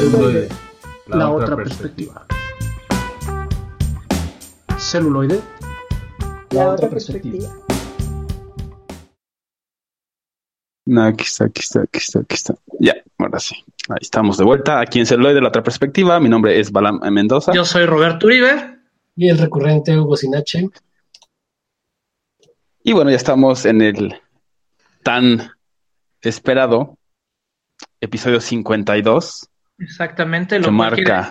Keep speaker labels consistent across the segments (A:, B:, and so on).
A: Celuloide, la, otra, perspectiva. Celuloide, la, otra perspectiva.
B: No, aquí está, aquí está, aquí está, aquí está. Ya, ahora sí. Ahí estamos de vuelta. Aquí en Celuloide, la otra perspectiva. Mi nombre es Balam Mendoza.
C: Yo soy Roberto Uribe.
D: Y el recurrente Hugo Sinache.
B: Y bueno, ya estamos en el tan esperado episodio 52.
C: Exactamente, lo
B: que marca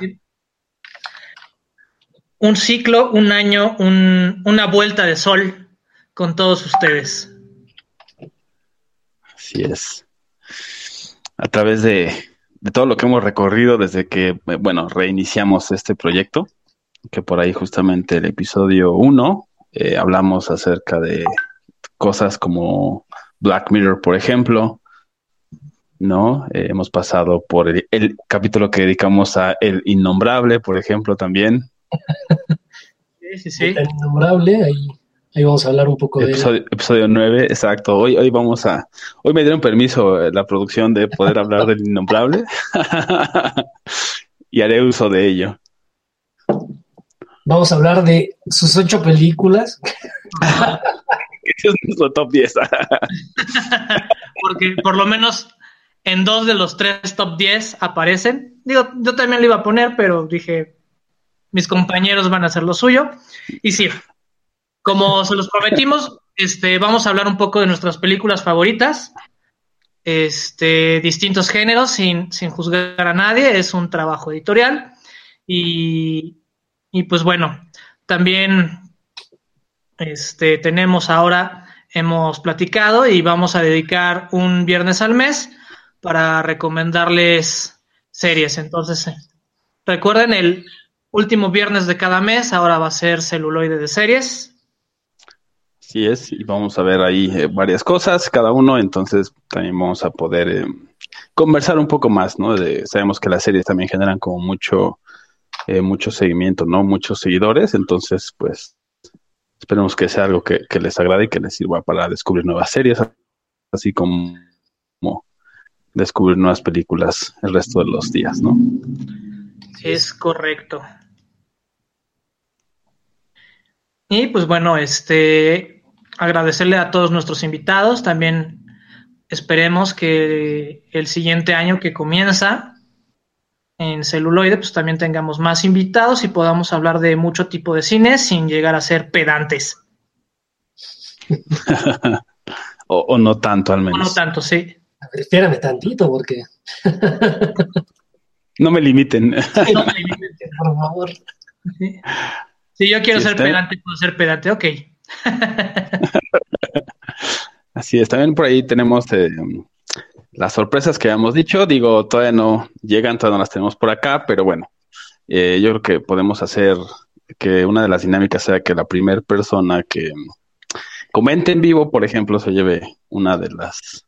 C: un ciclo, un año, un, una vuelta de sol con todos ustedes.
B: Así es. A través de, de todo lo que hemos recorrido desde que, bueno, reiniciamos este proyecto, que por ahí justamente el episodio 1 eh, hablamos acerca de cosas como Black Mirror, por ejemplo, ¿no? Eh, hemos pasado por el, capítulo que dedicamos a El Innombrable, por ejemplo, también.
C: Sí, sí, sí.
D: El Innombrable, ahí, ahí vamos a hablar un poco
B: episodio,
D: de...
B: Episodio 9, exacto. Hoy, hoy vamos a... Hoy me dieron permiso eh, la producción de poder hablar del Innombrable y haré uso de ello.
D: Vamos a hablar de sus ocho películas.
B: es nuestro top 10.
C: Porque por lo menos en dos de los tres top 10 aparecen. Digo, yo también lo iba a poner, pero dije, mis compañeros van a hacer lo suyo. Y sí, como se los prometimos, este, vamos a hablar un poco de nuestras películas favoritas. Este, distintos géneros, sin, sin juzgar a nadie, es un trabajo editorial. Y, y pues bueno, también este, tenemos ahora, hemos platicado y vamos a dedicar un viernes al mes para recomendarles series. Entonces, eh, recuerden, el último viernes de cada mes ahora va a ser celuloide de series.
B: Así es, y vamos a ver ahí eh, varias cosas, cada uno, entonces también vamos a poder eh, conversar un poco más, ¿no? Sabemos que las series también generan como mucho, mucho seguimiento, ¿no? Muchos seguidores, entonces, pues, esperemos que sea algo que les agrade y que les sirva para descubrir nuevas series, así como descubrir nuevas películas el resto de los días, ¿no?
C: Es correcto. Y pues bueno, este agradecerle a todos nuestros invitados. También esperemos que el siguiente año que comienza en celuloide, pues también tengamos más invitados y podamos hablar de mucho tipo de cine sin llegar a ser pedantes.
B: o, o, no tanto, al menos.
C: O no tanto, sí.
D: Espérame tantito, porque.
B: no me limiten.
D: no me limiten, por favor.
C: Si yo quiero ser pedante, puedo ser pedante, ok.
B: Así es, también por ahí tenemos eh, las sorpresas que habíamos dicho. Digo, todavía no llegan, todavía no las tenemos por acá, pero bueno, eh, yo creo que podemos hacer que una de las dinámicas sea que la primera persona que comente en vivo, por ejemplo, se lleve una de las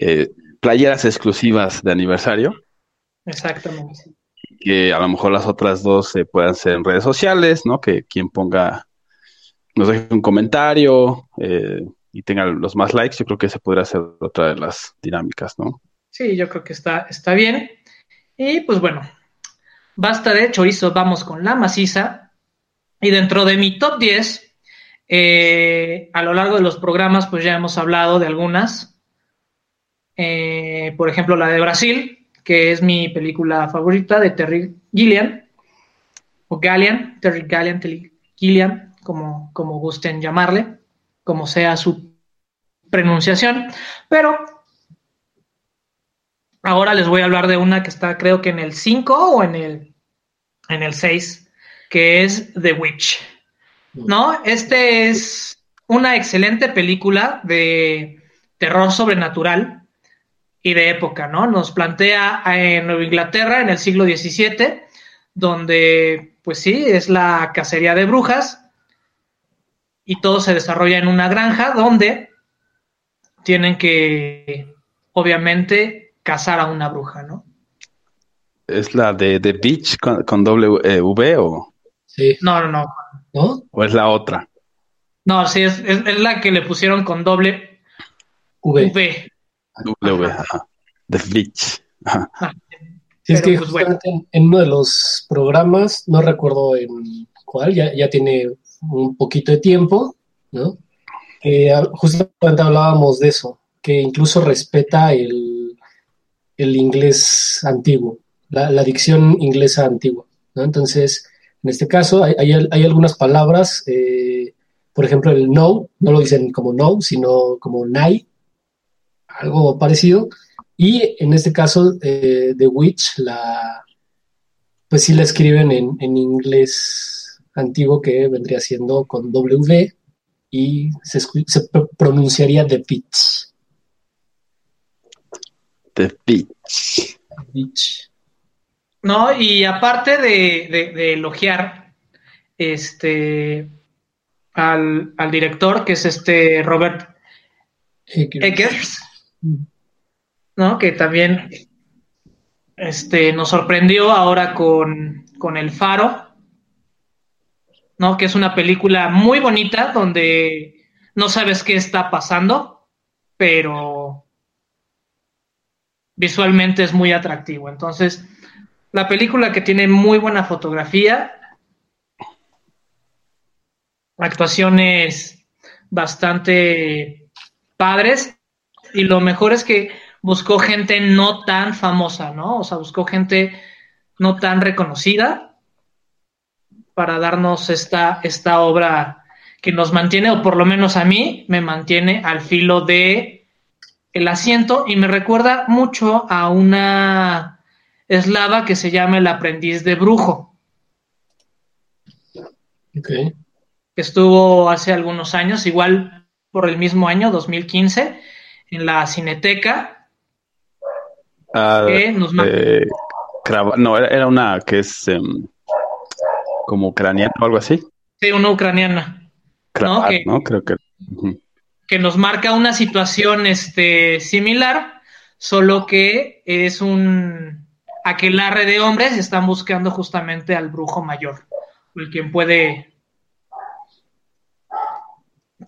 B: eh, playeras exclusivas de aniversario.
C: Exactamente.
B: Que a lo mejor las otras dos se puedan hacer en redes sociales, ¿no? Que quien ponga, nos deje un comentario eh, y tenga los más likes, yo creo que se podría hacer otra de las dinámicas, ¿no?
C: Sí, yo creo que está, está bien. Y pues bueno, basta de chorizo, vamos con la maciza. Y dentro de mi top 10, eh, a lo largo de los programas, pues ya hemos hablado de algunas. Eh, por ejemplo, la de Brasil, que es mi película favorita de Terry Gilliam, o Gallian, Terry Gallian, Terry Gilliam, como, como gusten llamarle, como sea su pronunciación. Pero ahora les voy a hablar de una que está creo que en el 5 o en el, en el 6, que es The Witch. ¿No? Este es una excelente película de terror sobrenatural y de época, ¿no? Nos plantea en Nueva Inglaterra en el siglo XVII, donde, pues sí, es la cacería de brujas y todo se desarrolla en una granja donde tienen que, obviamente, cazar a una bruja, ¿no?
B: ¿Es la de The Beach con, doble eh, V o...?
D: Sí.
C: No, no,
D: no.
B: ¿O es la otra?
C: No, sí, es, es, la que le pusieron con doble
D: V.
C: v.
B: W, The Beach.
C: Ah,
D: Sí, es
C: Pero,
D: que
C: pues, bueno.
D: justamente en, en uno de los programas, no recuerdo en cuál, ya, ya tiene un poquito de tiempo, ¿no? Ah, justamente hablábamos de eso, que incluso respeta el, el inglés antiguo, la, la dicción inglesa antigua, ¿no? Entonces, en este caso, hay, hay, hay algunas palabras, eh, por ejemplo, el no, no lo dicen como no, sino como nay, algo parecido. Y en este caso, eh, The Witch, la, pues sí la escriben en, en inglés antiguo que vendría siendo con W y se, pronunciaría The Witch.
B: The Beach.
D: Witch.
C: No, y aparte de, de- de elogiar este al, al director, que es este Robert
D: Eggers.
C: ¿No? Que también este, nos sorprendió ahora con, con El Faro, ¿no? Que es una película muy bonita donde no sabes qué está pasando, pero visualmente es muy atractivo. Entonces, la película que tiene muy buena fotografía, actuaciones bastante padres y lo mejor es que buscó gente no tan famosa, ¿no? O sea, buscó gente no tan reconocida para darnos esta, esta obra que nos mantiene, o por lo menos a mí, me mantiene al filo de el asiento y me recuerda mucho a una eslava que se llama El aprendiz de brujo, que estuvo hace algunos años, igual por el mismo año, 2015, en la Cineteca,
B: Ah,
C: que nos
B: eh, no, era, era una que es em, como ucraniana o algo así.
C: sí, una ucraniana,
B: Kravat,
C: que-
B: ¿no? Creo que.
C: que nos marca una situación este, similar, solo que es un aquelarre de hombres y están buscando justamente al brujo mayor, el quien puede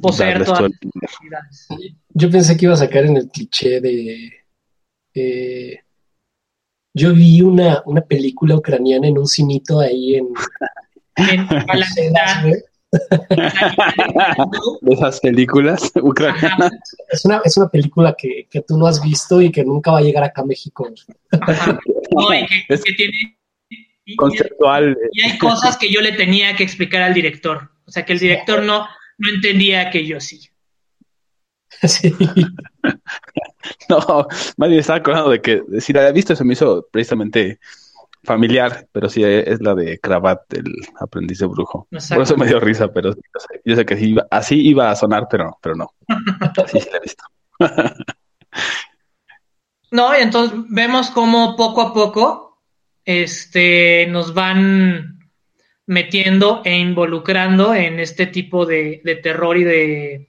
C: poseer todas
B: todo
C: las.
D: Yo pensé que iba a sacar en el cliché de. eh, yo vi una, una película ucraniana en un cinito ahí en.
C: En- a la mitad,
D: güey.
B: De esas películas ucranianas.
D: Es una, es una película que, que tú no has visto y que nunca va a llegar acá a México.
C: Ajá. No, y que-
B: Es
C: que tiene- y-
B: conceptual.
C: Y hay cosas que yo le tenía que explicar al director. O sea, que el director no, no entendía que yo sí.
D: Sí.
B: No, más bien estaba acordando de que si la había visto se me hizo precisamente familiar, pero sí es la de Kravat, el aprendiz de brujo.
C: Exacto.
B: Por eso me dio risa, pero sí, yo sé, yo sé que sí iba- así iba a sonar, pero, pero no. Sí, sí la he visto.
C: No, y entonces vemos cómo poco a poco este, nos van metiendo e involucrando en este tipo de, de terror y de,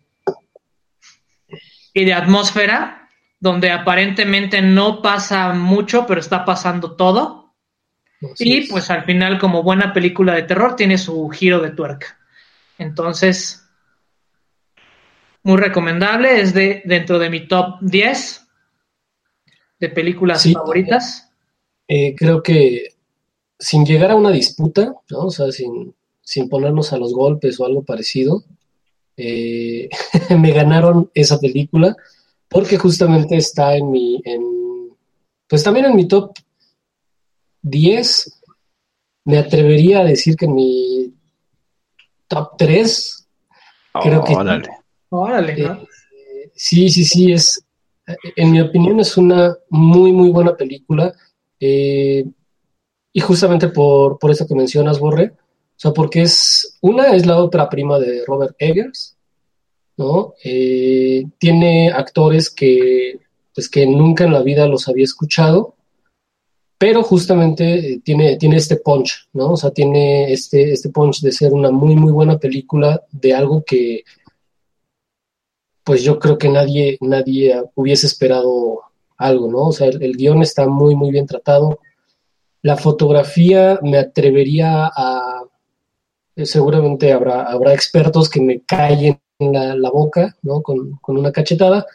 C: y de atmósfera, donde aparentemente no pasa mucho, pero está pasando todo.
D: Así
C: Y
D: es.
C: pues al final, como buena película de terror, tiene su giro de tuerca. Entonces, muy recomendable, es de dentro de mi top 10 de películas
D: Sí.
C: favoritas.
D: Eh, creo que sin llegar a una disputa, ¿no? O sea, sin, sin ponernos a los golpes o algo parecido, eh, me ganaron esa película porque justamente está en mi, en, pues también en mi top 10, me atrevería a decir que en mi top 3, Creo que-
B: Órale.
C: Órale, ¿no?
D: Eh, sí, sí, sí, es, en mi opinión es una muy, muy buena película. eh, y justamente por, por eso que mencionas, Borre, o sea, porque es, una es la ópera prima de Robert Eggers, ¿no? Eh, tiene actores que, pues, que nunca en la vida los había escuchado, pero justamente eh, tiene, tiene este punch, ¿no? O sea, tiene este, este punch de ser una muy, muy buena película de algo que, pues yo creo que nadie, nadie hubiese esperado algo, ¿no? O sea, el, el guion está muy, muy bien tratado. La fotografía me atrevería a, eh, seguramente habrá, habrá expertos que me callen la, la boca, ¿no? Con, con una cachetada.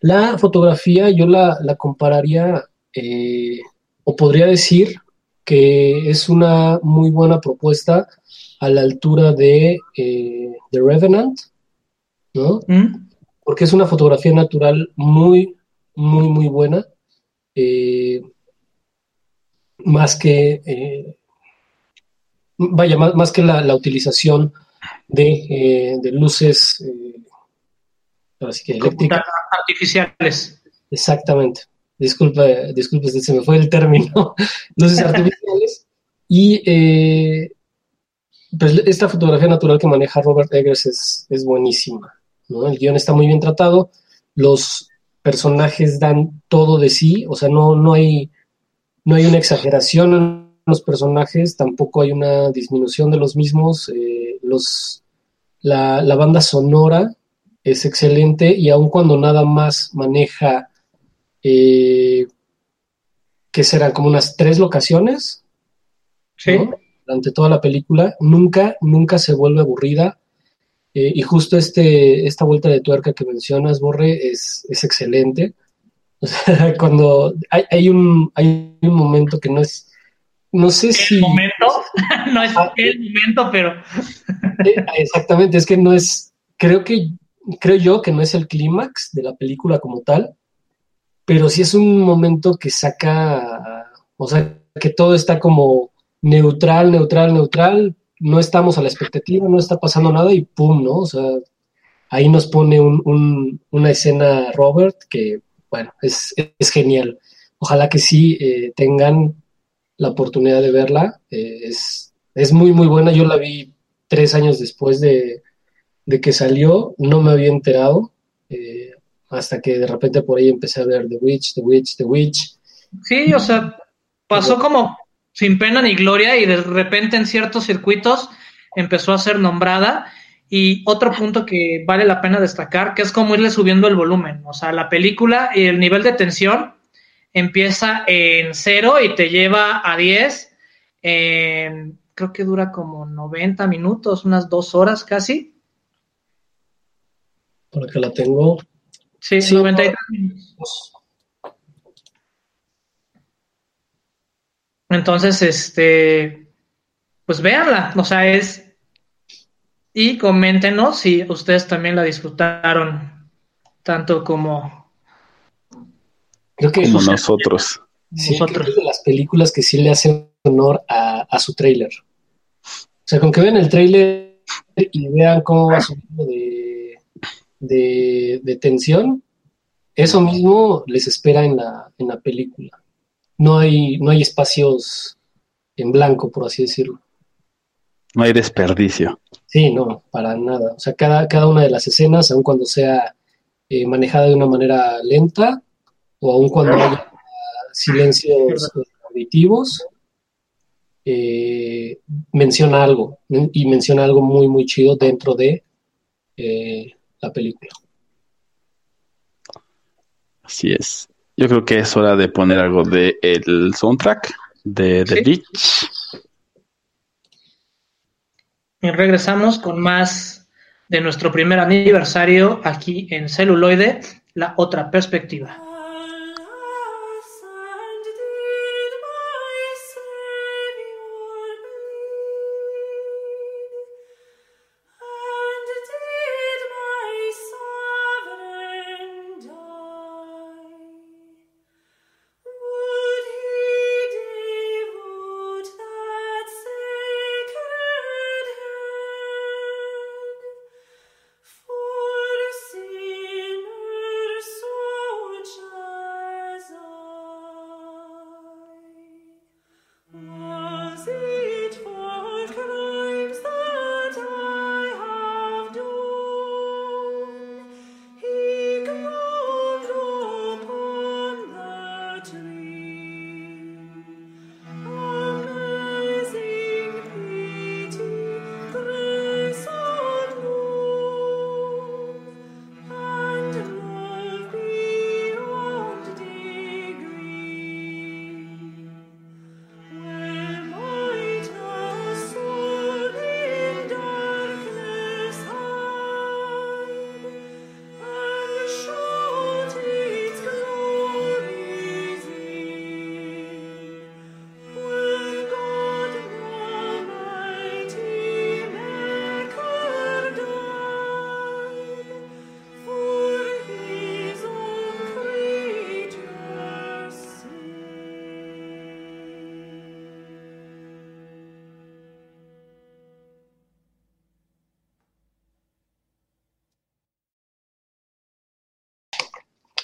D: La fotografía yo la, la compararía, eh, o podría decir que es una muy buena propuesta a la altura de The Revenant, ¿no?
C: ¿Mm?
D: Porque es una fotografía natural muy, muy, muy buena. Eh, más que, eh, vaya, más, que la, utilización de, eh, de luces
C: que eléctricas. artificiales.
D: Exactamente. Disculpa, disculpe, se me fue el término. luces artificiales. Y pues esta fotografía natural que maneja Robert Eggers es, es buenísima. ¿no? El guion está muy bien tratado, los personajes dan todo de sí, o sea, no, no, hay, no hay una exageración en los personajes, tampoco hay una disminución de los mismos. Eh, los, la, la, banda sonora es excelente y aun cuando nada más maneja, eh, que serán como unas tres locaciones,
C: ¿Sí?
D: durante toda la película, nunca, nunca se vuelve aburrida. Eh, y justo este, esta vuelta de tuerca que mencionas, Borre, es, es excelente. O sea, cuando hay, hay, un, hay un momento que no es, no sé
C: ¿El
D: si...
C: momento? no es ah, el momento, pero...
D: Eh, exactamente, es que no es, creo que, creo yo que no es el clímax de la película como tal, pero sí es un momento que saca, o sea, que todo está como neutral, neutral, neutral, no estamos a la expectativa, no está pasando nada y pum, ¿no? O sea, ahí nos pone una escena Robert que, bueno, es, genial. Ojalá que sí eh, tengan la oportunidad de verla. Eh, es, es, muy, muy buena. Yo la vi tres años después de, que salió, no me había enterado. Eh, hasta que de repente por ahí empecé a ver The Witch, The Witch, The Witch.
C: Sí, o sea, pasó como sin pena ni gloria y de repente en ciertos circuitos empezó a ser nombrada. Y otro punto que vale la pena destacar, que es como irle subiendo el volumen. O sea, la película y el nivel de tensión empieza en cero y te lleva a 10. creo que dura como 90 minutos, unas dos horas casi.
D: Por que la tengo.
C: Sí, sí 93 minutos. Entonces, este, pues véanla, o sea, es... Y coméntenos si ustedes también la disfrutaron tanto como...
B: Creo que como nosotros.
D: Sí, nosotros. Creo de las películas que sí le hacen honor a, su tráiler. O sea, con que vean el tráiler y vean cómo va subiendo de, de, de tensión, eso mismo les espera en la, en la película no hay, no hay espacios en blanco, por así decirlo.
B: No hay desperdicio.
D: Sí, no, para nada. O sea, cada, cada una de las escenas, aun cuando sea eh, manejada de una manera lenta o aun cuando haya silencios auditivos, eh, menciona algo y menciona algo muy, muy chido dentro de eh, la película.
B: Así es. Yo creo que es hora de poner algo de el soundtrack de The Beach.
C: Y regresamos con más de nuestro primer aniversario aquí en Celuloide, la otra perspectiva.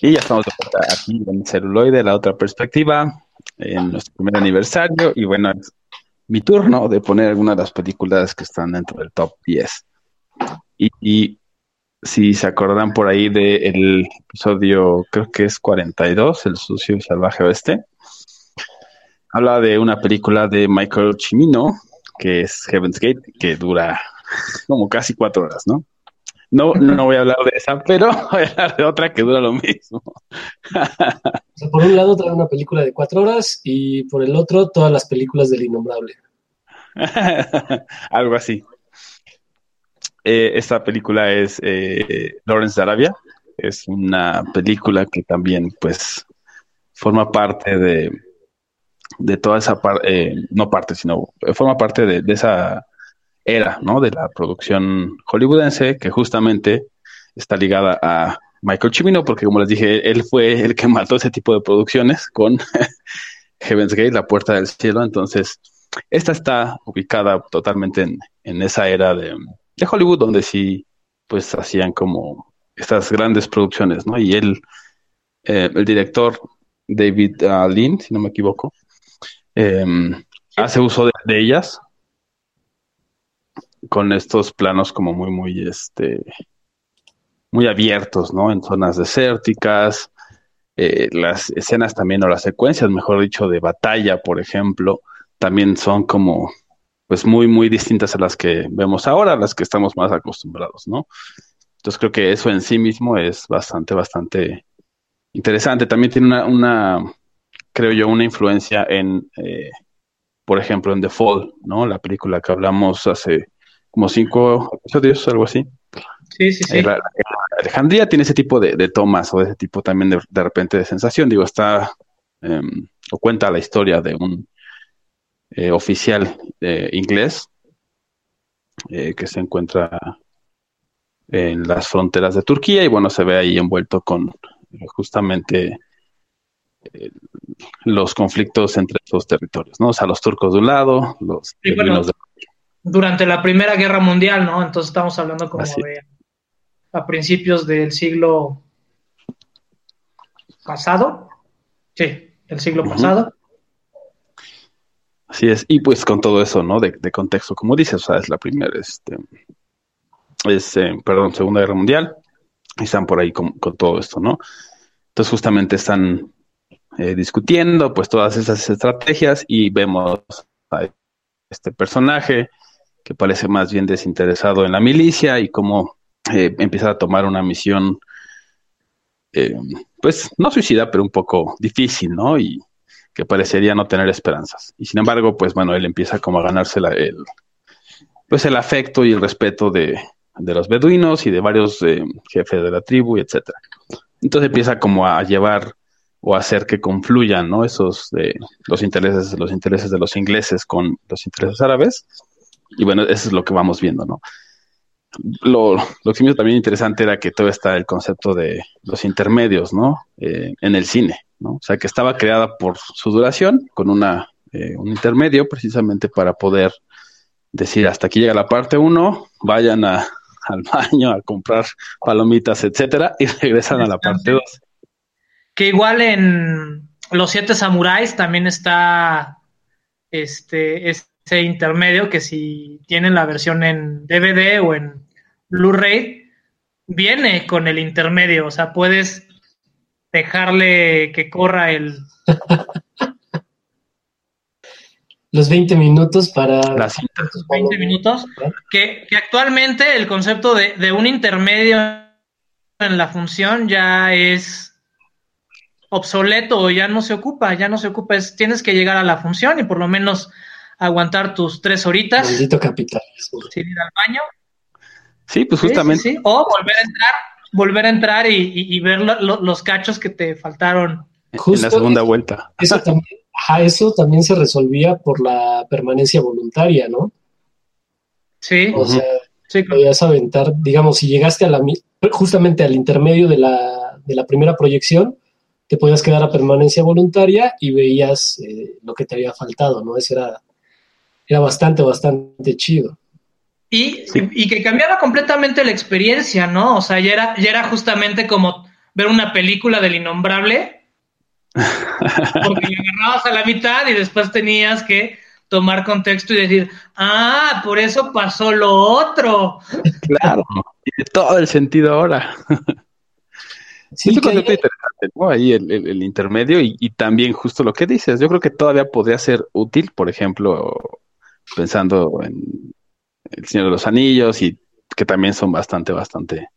B: Y ya estamos aquí en celuloide, la otra perspectiva, en nuestro primer aniversario. Y bueno, es mi turno de poner algunas de las películas que están dentro del top 10. Y, si se acordarán por ahí del episodio, creo que es 42, El sucio y salvaje oeste, habla de una película de Michael Cimino, que es Heaven's Gate, que dura como casi cuatro horas, ¿no? No, no voy a hablar de esa, pero voy a hablar de otra que dura lo mismo.
D: por un lado trae una película de cuatro horas y por el otro todas las películas del innombrable.
B: Algo así. Eh, esta película es eh, Lawrence de Arabia. Es una película que también, pues, forma parte de, de toda esa parte, eh, no parte, sino forma parte de, de esa era, ¿no? De la producción hollywoodense que justamente está ligada a Michael Cimino, porque como les dije, él fue el que mató ese tipo de producciones con Heaven's Gate, La Puerta del Cielo. Entonces, esta está ubicada totalmente en, en esa era de, de, Hollywood, donde sí, pues hacían como estas grandes producciones, ¿no? Y él, eh, el director David uh, Lynn, si no me equivoco, eh, hace uso de, de ellas con estos planos como muy, muy, este, muy abiertos, ¿no? En zonas desérticas, eh, las escenas también, o las secuencias, mejor dicho, de batalla, por ejemplo, también son como, pues muy, muy distintas a las que vemos ahora, a las que estamos más acostumbrados, ¿no? Entonces creo que eso en sí mismo es bastante, bastante interesante. También tiene una, una creo yo, una influencia en, eh, por ejemplo, en The Fall, ¿no? La película que hablamos hace como cinco episodios, algo así.
C: Sí, sí, sí.
B: Alejandría tiene ese tipo de, tomas o ese tipo también de, repente de sensación. Digo, está em, o cuenta la historia de un eh, oficial eh, inglés eh, que se encuentra en las fronteras de Turquía y bueno, se ve ahí envuelto con justamente los conflictos entre estos territorios, ¿no? O sea, los turcos de un lado, los
C: sí, bueno, de durante la Primera Guerra Mundial, ¿no? Entonces estamos hablando como de a principios del siglo pasado. Sí, el siglo pasado.
B: Así es, y pues con todo eso, ¿no? De, contexto, como dices, o sea, es la primera, este, es, eh, perdón, Segunda Guerra Mundial, y están por ahí con, todo esto, ¿no? Entonces justamente están eh, discutiendo, pues, todas esas estrategias y vemos a este personaje que parece más bien desinteresado en la milicia y cómo eh, empieza a tomar una misión, eh, pues no suicida, pero un poco difícil, ¿no? Y que parecería no tener esperanzas. Y sin embargo, pues bueno, él empieza como a ganarse el, pues el afecto y el respeto de, de los beduinos y de varios eh, jefes de la tribu, etcétera. Entonces empieza como a llevar o hacer que confluyan, ¿no? Esos de los intereses, los intereses de los ingleses con los intereses árabes y bueno, eso es lo que vamos viendo, ¿no? Lo, lo que me también interesante era que todo está el concepto de los intermedios, ¿no? Eh, en el cine, ¿no? O sea, que estaba creada por su duración, con una, eh, un intermedio precisamente para poder decir hasta aquí llega la parte 1, vayan a, al baño a comprar palomitas, etcétera, y regresan a la parte 2.
C: Que igual en Los Siete Samuráis también está este intermedio que si tienen la versión en DVD o en Blu-ray, viene con el intermedio, o sea, puedes dejarle que corra el...
D: Los 20 minutos para...
C: Las 20 minutos, que, actualmente el concepto de, de un intermedio en la función ya es obsoleto, ya no se ocupa, ya no se ocupa, es, tienes que llegar a la función y por lo menos aguantar tus tres horitas.
D: Maldito capital.
C: Sin ir al baño.
B: Sí, pues justamente.
C: O volver a entrar, volver a entrar y, ver los cachos que te faltaron.
B: en la segunda vuelta.
D: Eso también, eso también se resolvía por la permanencia voluntaria, ¿no?
C: Sí.
D: O sea, podías aventar, digamos, si llegaste a la justamente al intermedio de la, de la primera proyección, te podías quedar a permanencia voluntaria y veías eh, lo que te había faltado, ¿no? Ese era era bastante, bastante chido.
C: Y, y, que cambiaba completamente la experiencia, ¿no? O sea, ya era, ya era justamente como ver una película del innombrable, porque le agarrabas a la mitad y después tenías que tomar contexto y decir, ah, por eso pasó lo otro.
B: Claro, tiene todo el sentido ahora. Sí, es un concepto interesante, ¿no? Ahí el, intermedio y, y, también justo lo que dices. Yo creo que todavía podría ser útil, por ejemplo, pensando en El Señor de los Anillos y que también son bastante, bastante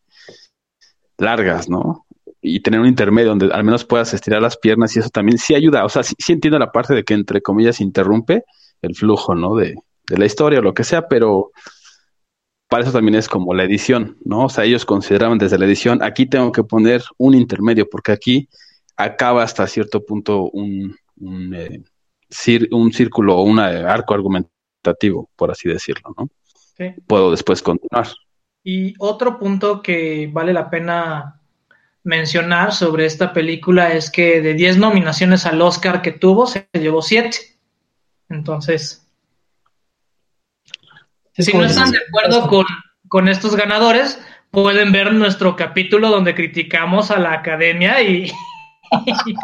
B: largas, ¿no? Y tener un intermedio donde al menos puedas estirar las piernas y eso también sí ayuda. O sea, sí, entiendo la parte de que entre comillas interrumpe el flujo, ¿no? De, de la historia o lo que sea, pero para eso también es como la edición, ¿no? O sea, ellos consideraban desde la edición, aquí tengo que poner un intermedio, porque aquí acaba hasta cierto punto un, un, eh, un círculo o un arco por así decirlo, ¿no? Puedo después continuar.
C: Y otro punto que vale la pena mencionar sobre esta película es que de 10 nominaciones al Oscar que tuvo, se llevó 7. Entonces, si no están de acuerdo con, con, estos ganadores, pueden ver nuestro capítulo donde criticamos a la academia y...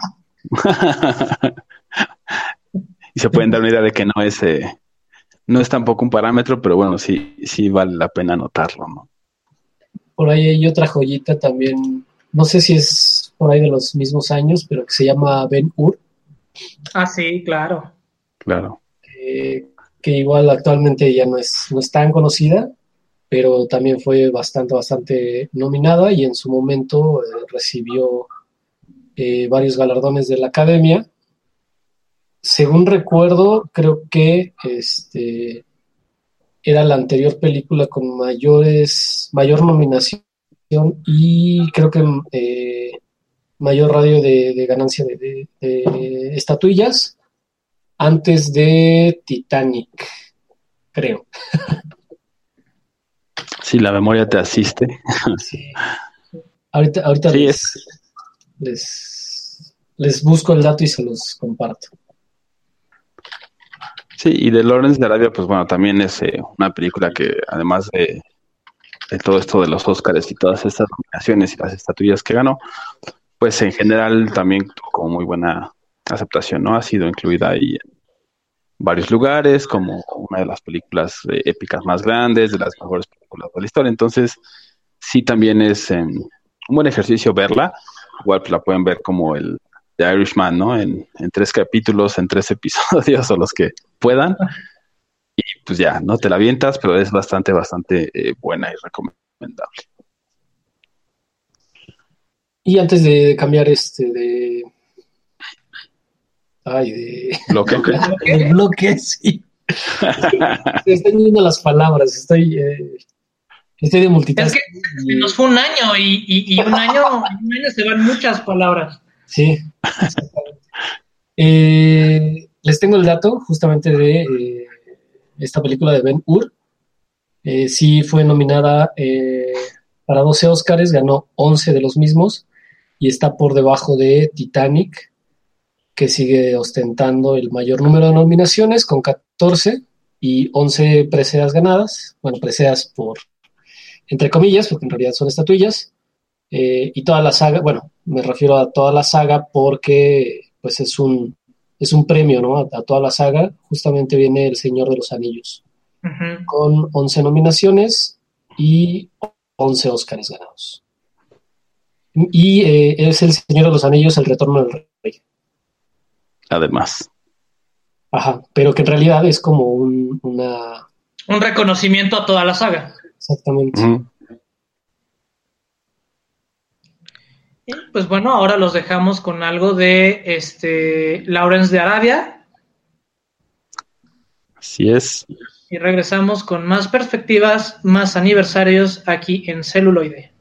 B: y se pueden dar una idea de que no es, eh, no es tampoco un parámetro, pero bueno, sí, sí vale la pena notarlo, ¿no?
D: Por ahí hay otra joyita también, no sé si es por ahí de los mismos años, pero que se llama Ben Hur.
C: Ah, sí, claro.
B: Claro.
D: Eh, que igual actualmente ya no es, no es tan conocida, pero también fue bastante, bastante nominada y en su momento eh, recibió eh, varios galardones de la academia. Según recuerdo, creo que este, era la anterior película con mayores, mayor nominación y creo que eh, mayor radio de, ganancia de, de estatuillas antes de Titanic, creo.
B: Sí, la memoria te asiste.
D: Sí. Ahorita, ahorita les, les, busco el dato y se los comparto.
B: Sí, y de Lawrence de Arabia, pues bueno, también es eh, una película que además de, todo esto de los Oscars y todas estas nominaciones y las estatuillas que ganó, pues en general también tuvo muy buena aceptación, ¿no? Ha sido incluida ahí en varios lugares, como una de las películas eh, épicas más grandes, de las mejores películas de la historia. Entonces, sí también es em, un buen ejercicio verla. Igual pues, la pueden ver como el The Irishman, ¿no? En, tres capítulos, en tres episodios o los que puedan. Y pues ya, no te la avientas, pero es bastante, bastante eh, buena y recomendable.
D: Y antes de cambiar este de, Ay, de
B: bloque.
D: de bloque, sí. estoy viendo las palabras, estoy, eh, estoy de multitasking.
C: Es que nos fue un año y, y, un año, un año se van muchas palabras.
D: Sí, exactamente. Eh, les tengo el dato justamente de eh, esta película de Ben Hur. Eh, sí fue nominada para 12 Oscars, ganó 11 de los mismos y está por debajo de Titanic, que sigue ostentando el mayor número de nominaciones con 14 y 11 preseas ganadas, bueno, preseas por, entre comillas, porque en realidad son estatuillas, eh, y toda la saga, bueno, me refiero a toda la saga porque pues es un, es un premio, ¿no? A, toda la saga, justamente viene El Señor de los Anillos, con 11 nominaciones y 11 Óscares ganados. Y eh, es El Señor de los Anillos, El Retorno del Rey
B: además.
D: Ajá, pero que en realidad es como un, una...
C: Un reconocimiento a toda la saga.
D: Exactamente.
C: Pues bueno, ahora los dejamos con algo de este Lawrence de Arabia.
B: Así es.
C: Y regresamos con más perspectivas, más aniversarios aquí en celuloide.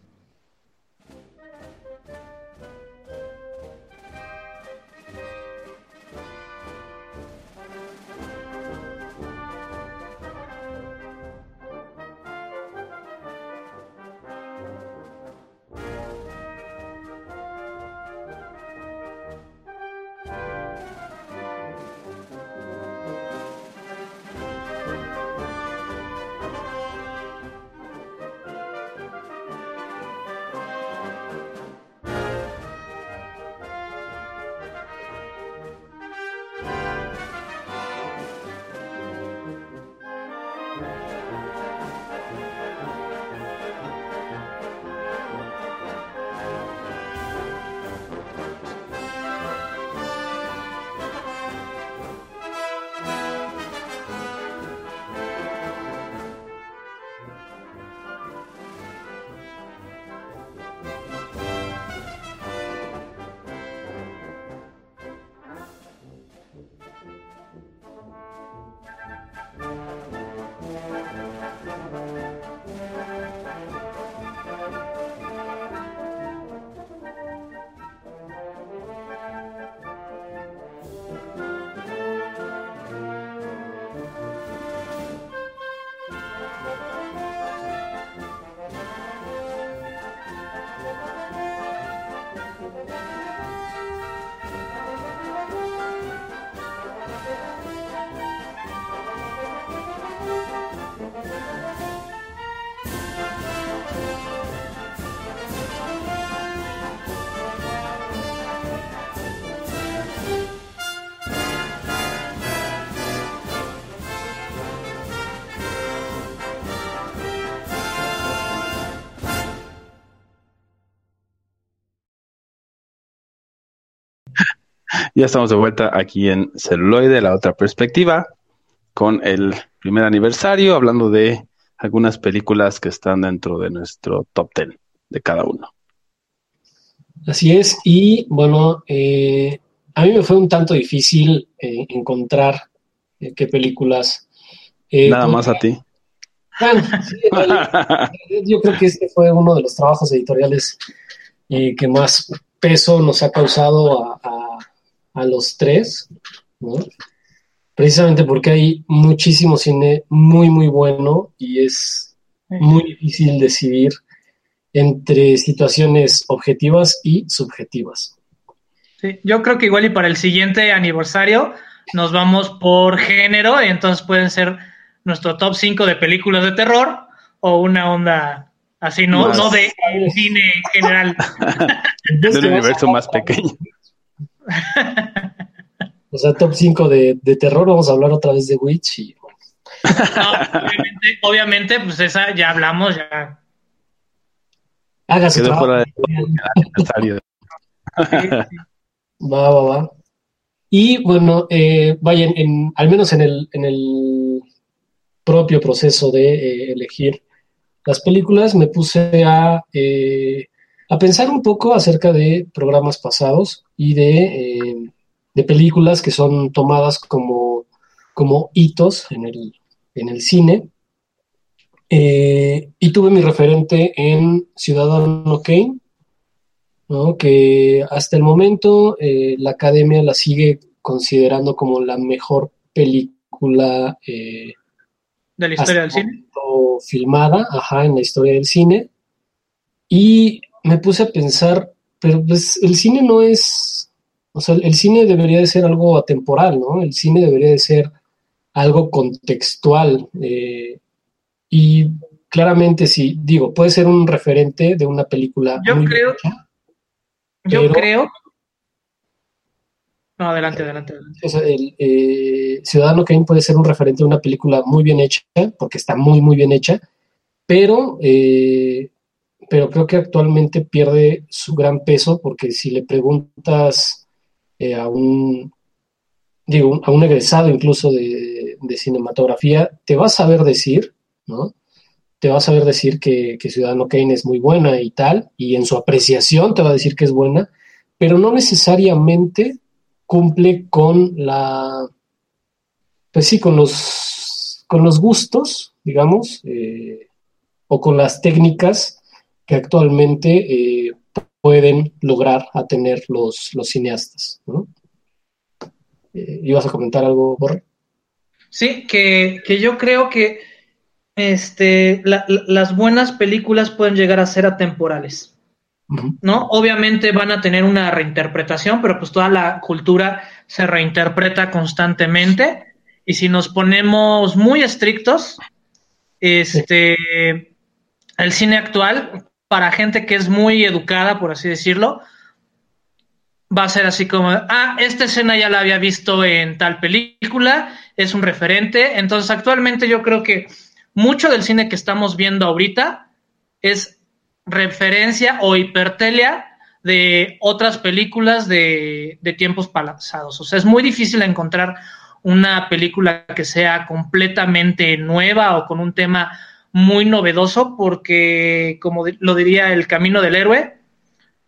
B: Ya estamos de vuelta aquí en Celuloide, la otra perspectiva, con el primer aniversario, hablando de algunas películas que están dentro de nuestro top ten de cada uno.
D: Así es, y bueno, eh, a mí me fue un tanto difícil eh, encontrar eh, qué películas.
B: Nada más a ti.
D: Bueno, sí, yo creo que este fue uno de los trabajos editoriales que más peso nos ha causado a, a los tres, ¿no? Precisamente porque hay muchísimo cine muy, muy bueno y es muy difícil decidir entre situaciones objetivas y subjetivas.
C: Sí, yo creo que igual y para el siguiente aniversario nos vamos por género, y entonces pueden ser nuestro top 5 de películas de terror o una onda así, no, no de cine en general.
B: Del universo más pequeño.
D: O sea, top 5 de, de, terror, vamos a hablar otra vez de Witch y...
C: obviamente, obviamente, pues esa ya hablamos, ya.
D: Hágase fuera de Va, va, va. Y bueno, eh, vayan, en, al menos en el, en el propio proceso de eh, elegir las películas, me puse a, eh, a pensar un poco acerca de programas pasados y de, eh, de películas que son tomadas como, como hitos en el, en el cine. Eh, y tuve mi referente en Ciudadano Kane, ¿no? que hasta el momento eh, la academia la sigue considerando como la mejor película
C: de la historia del cine.
D: Filmada, ajá, en la historia del cine. Y me puse a pensar, pero pues el cine no es, o sea, el cine debería de ser algo atemporal, ¿no? El cine debería de ser algo contextual. Eh, y claramente sí, digo, puede ser un referente de una película.
C: Yo creo. yo creo. No, adelante, adelante.
D: el eh, Ciudadano Kane puede ser un referente de una película muy bien hecha, porque está muy, muy bien hecha, pero eh, pero creo que actualmente pierde su gran peso porque si le preguntas eh, a un digo, a un egresado incluso de, cinematografía, te va a saber decir, ¿no? Te va a saber decir que, Ciudadano Kane es muy buena y tal, y en su apreciación te va a decir que es buena, pero no necesariamente cumple con la, pues sí, con los, con los gustos, digamos, eh, o con las técnicas que actualmente eh, pueden lograr a tener los, los cineastas. ¿no? Eh, ¿Ibas a comentar algo, Borre?
C: Sí, que, yo creo que este, las buenas películas pueden llegar a ser atemporales. ¿No? Obviamente van a tener una reinterpretación, pero pues toda la cultura se reinterpreta constantemente. Y si nos ponemos muy estrictos, este, el cine actual para gente que es muy educada, por así decirlo, va a ser así como, ah, esta escena ya la había visto en tal película, es un referente. Entonces, actualmente yo creo que mucho del cine que estamos viendo ahorita es referencia o hipertelia de otras películas de, de tiempos pasados. O sea, es muy difícil encontrar una película que sea completamente nueva o con un tema muy novedoso porque, como lo diría el camino del héroe,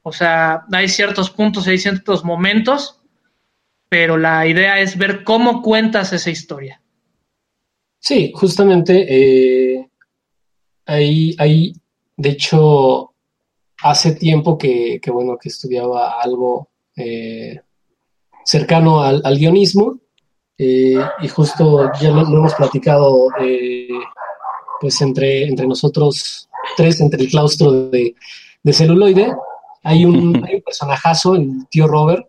C: o sea, hay ciertos puntos, hay ciertos momentos, pero la idea es ver cómo cuentas esa historia.
D: Sí, justamente eh, ahí, ahí, de hecho, hace tiempo que, bueno, que estudiaba algo eh, cercano al, guionismo eh, y justo ya lo, hemos platicado pues entre, entre nosotros tres, entre el claustro de, celuloide, hay un, hay un, personajazo, el tío Robert,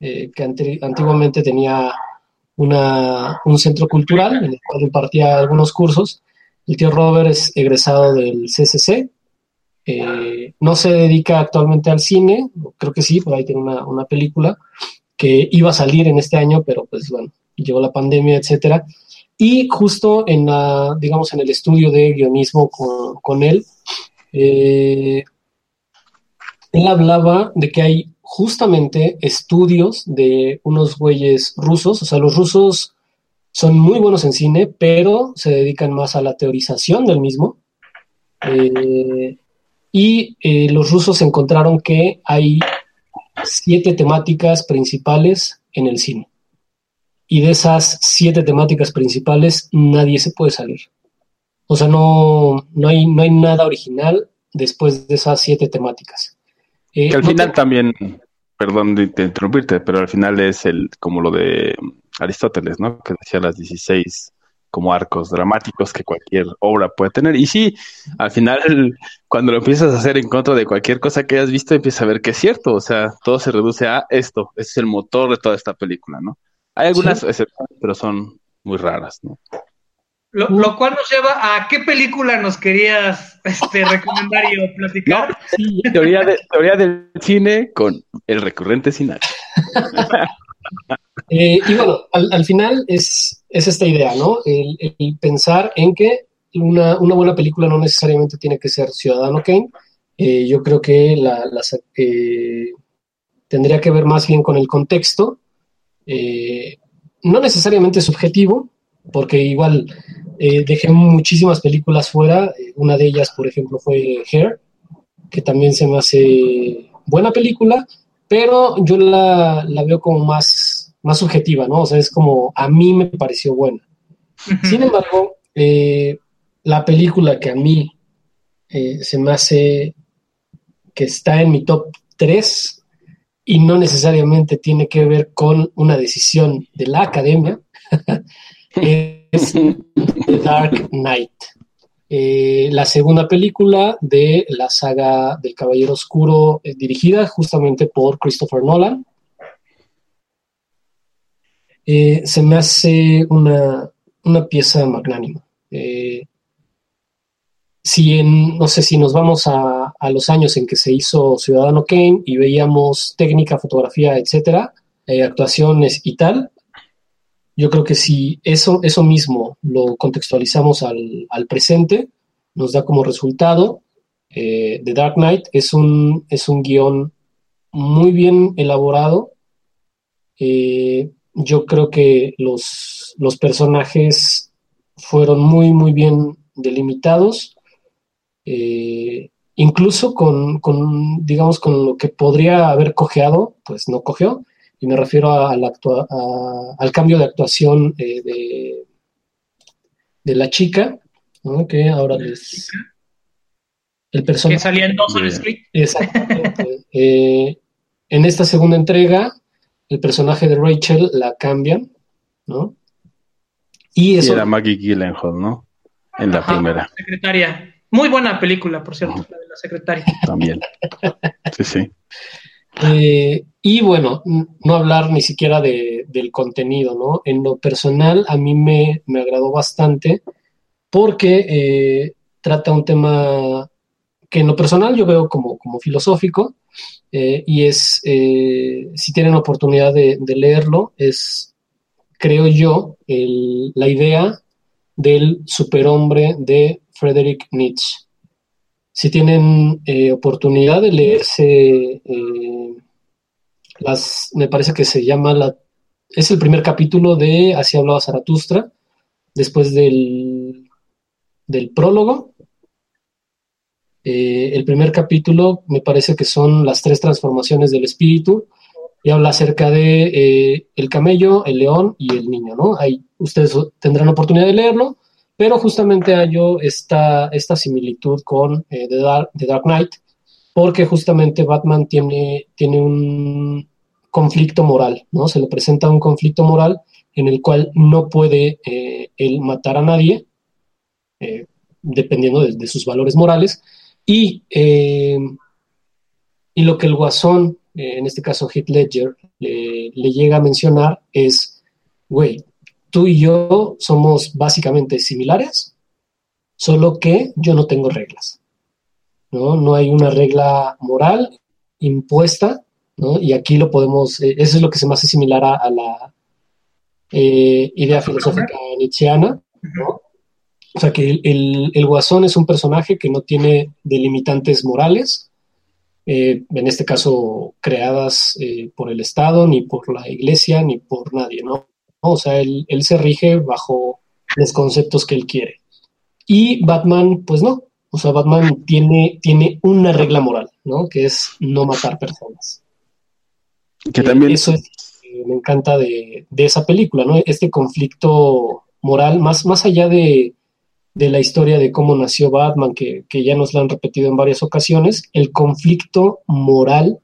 D: eh, que antiguamente tenía una, un centro cultural en el cual impartía algunos cursos. El tío Robert es egresado del CCC, eh, no se dedica actualmente al cine, creo que sí, por ahí tiene una, una, película que iba a salir en este año, pero pues bueno, llegó la pandemia, etcétera. Y justo en la, digamos, en el estudio de guionismo con, él, eh, él hablaba de que hay justamente estudios de unos güeyes rusos, o sea, los rusos son muy buenos en cine, pero se dedican más a la teorización del mismo. Eh, y eh, los rusos encontraron que hay siete temáticas principales en el cine. Y de esas siete temáticas principales, nadie se puede salir. O sea, no, no, hay, no hay nada original después de esas siete temáticas.
B: Eh, que al final también, perdón de, interrumpirte, pero al final es el como lo de Aristóteles, ¿no? Que decía las 16 como arcos dramáticos que cualquier obra puede tener. Y sí, al final, cuando lo empiezas a hacer en contra de cualquier cosa que hayas visto, empiezas a ver que es cierto. O sea, todo se reduce a esto. Es el motor de toda esta película, ¿no? Hay algunas excepciones, pero son muy raras, ¿no?
C: Lo, cual nos lleva a qué película nos querías este, recomendar y platicar.
B: teoría, de, teoría del cine con el recurrente cine.
D: Eh, y bueno, al, final es, es, esta idea, ¿no? El, pensar en que una, una, buena película no necesariamente tiene que ser Ciudadano Kane. Eh, yo creo que la, eh, tendría que ver más bien con el contexto, no necesariamente subjetivo, porque igual dejé muchísimas películas fuera. Una de ellas, por ejemplo, fue Hair, que también se me hace buena película, pero yo la, la veo como más, más subjetiva, ¿no? O sea, es como a mí me pareció buena. Sin embargo, eh, la película que a mí eh, se me hace que está en mi top 3 y no necesariamente tiene que ver con una decisión de la academia, es The Dark Knight. Eh, la segunda película de la saga del Caballero Oscuro, eh, dirigida justamente por Christopher Nolan. Eh, se me hace una, pieza magnánima. Si en, no sé si nos vamos a, los años en que se hizo Ciudadano Kane y veíamos técnica, fotografía, etcétera, actuaciones y tal, yo creo que si eso, eso mismo lo contextualizamos al, presente, nos da como resultado eh, The Dark Knight es un, es un guion muy bien elaborado. Eh, yo creo que los, los, personajes fueron muy, muy bien delimitados. Eh, incluso con, con, digamos, con lo que podría haber cojeado, pues no cojeó y me refiero al cambio de actuación eh, de, de, la chica, que ahora les...
C: El personaje... Que salía en Dawson
D: Exactamente. Eh, en esta segunda entrega, el personaje de Rachel la cambian, ¿no?
B: Y eso... era Maggie Gyllenhaal, ¿no? En la primera.
C: Secretaria. Muy buena película, por cierto, la de la secretaria.
B: También. Sí, sí.
D: Eh, y bueno, no hablar ni siquiera de, del contenido, ¿no? En lo personal, a mí me, me agradó bastante porque eh, trata un tema que en lo personal yo veo como, como filosófico eh, y es, si tienen oportunidad de, leerlo, es, creo yo, la idea del superhombre de Friedrich Nietzsche. Si tienen oportunidad de leerse me parece que se llama la, es el primer capítulo de Así hablaba Zaratustra, después del, del prólogo. Eh, el primer capítulo me parece que son las tres transformaciones del espíritu y habla acerca de eh, el camello, el león y el niño, ¿no? Ustedes tendrán oportunidad de leerlo, pero justamente hay esta, esta similitud con eh, The, Dark, The, Dark, Knight, porque justamente Batman tiene, tiene un, conflicto moral, ¿no? Se le presenta un conflicto moral en el cual no puede eh, él matar a nadie, eh, dependiendo de, sus valores morales, y, y lo que el guasón, en este caso Heath Ledger, le, llega a mencionar es, güey, tú y yo somos básicamente similares, solo que yo no tengo reglas, ¿no? No hay una regla moral impuesta y aquí lo podemos, eh, eso es lo que se me hace similar a, la eh, idea filosófica nietzscheana, O sea que el, el, guasón es un personaje que no tiene delimitantes morales, eh, en este caso creadas por el Estado, ni por la Iglesia, ni por nadie, ¿no? O sea, él, él se rige bajo los conceptos que él quiere. Y Batman, pues no. O sea, Batman tiene, tiene una regla moral, ¿no? Que es no matar personas.
B: Que también...
D: Eso es, me encanta de, de, esa película, ¿no? Este conflicto moral, más, más allá de, de la historia de cómo nació Batman, que, que, ya nos lo han repetido en varias ocasiones, el conflicto moral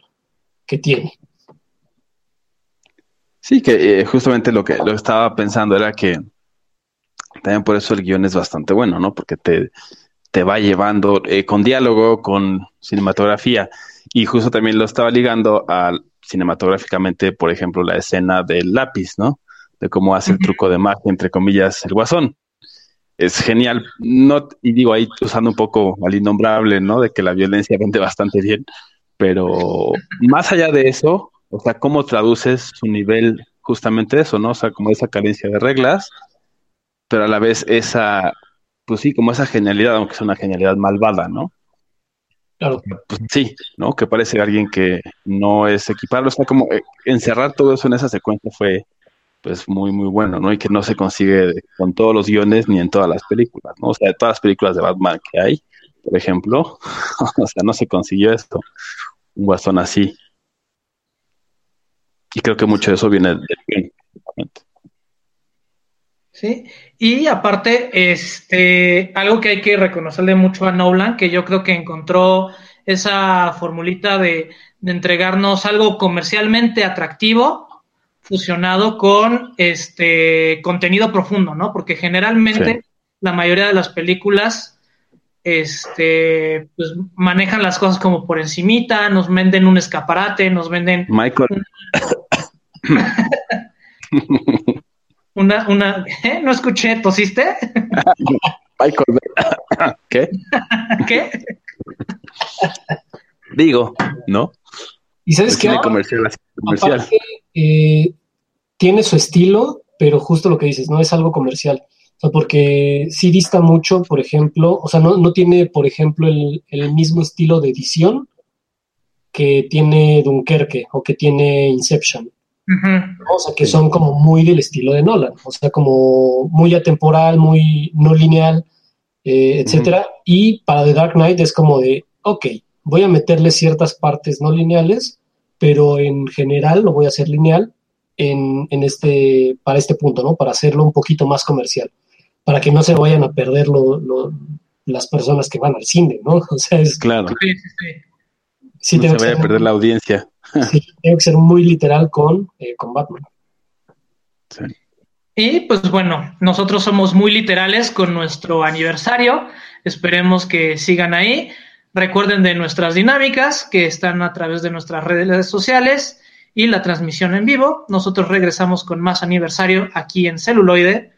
D: que tiene.
B: Sí, que eh, justamente lo que lo estaba pensando era que también por eso el guion es bastante bueno, ¿no? Porque te, te va llevando eh, con diálogo, con cinematografía, y justo también lo estaba ligando al cinematográficamente, por ejemplo, la escena del lápiz, ¿no? De cómo hace el truco de magia, entre comillas, el guasón. Es genial. No, y digo ahí usando un poco al innombrable, ¿no? De que la violencia vende bastante bien. Pero más allá de eso, o sea, cómo traduces su nivel justamente eso, ¿no? O sea, como esa carencia de reglas, pero a la vez esa, pues sí, como esa genialidad, aunque es una genialidad malvada, ¿no?
D: Claro.
B: Pues sí, ¿no? Que parece alguien que no es equipable. O sea, como eh, encerrar todo eso en esa secuencia fue, pues, muy, muy bueno, ¿no? Y que no se consigue con todos los guiones ni en todas las películas, ¿no? O sea, de todas las películas de Batman que hay, por ejemplo, o sea, no se consiguió esto, un guasón así. Y creo que mucho de eso viene del bien,
C: Sí, y aparte, este, algo que hay que reconocerle mucho a Nolan, que yo creo que encontró esa formulita de, de entregarnos algo comercialmente atractivo, fusionado con este contenido profundo, ¿no? Porque generalmente sí. la mayoría de las películas este pues manejan las cosas como por encimita, nos venden un escaparate, nos venden
B: Michael
C: una, una, ¿eh? No escuché, ¿tosiste?
B: Michael, ¿qué?
C: ¿Qué?
B: Digo, ¿no?
D: ¿Y sabes qué?
B: cine comercial, así, comercial.
D: Aparte, eh, tiene su estilo, pero justo lo que dices, no es algo comercial. O sea, porque sí dista mucho, por ejemplo, o sea, no, no tiene, por ejemplo, el, el, mismo estilo de edición que tiene Dunkerque o que tiene Inception.
C: Uh -huh.
D: O sea, que son como muy del estilo de Nolan, o sea, como muy atemporal, muy no lineal, eh, etcétera. Uh -huh. Y para The Dark Knight es como de, ok, voy a meterle ciertas partes no lineales, pero en general lo voy a hacer lineal en, en este, para este punto, ¿no? Para hacerlo un poquito más comercial, para que no se vayan a perder lo, lo, las personas que van al cine, ¿no? O sea, es
B: claro.
C: Sí, sí, sí.
D: Sí,
B: no se vaya a perder la audiencia.
D: Sí, tengo que ser muy literal con, eh, con Batman.
C: Sí. Y pues bueno, nosotros somos muy literales con nuestro aniversario. Esperemos que sigan ahí. Recuerden de nuestras dinámicas que están a través de nuestras redes sociales y la transmisión en vivo. Nosotros regresamos con más aniversario aquí en celuloide,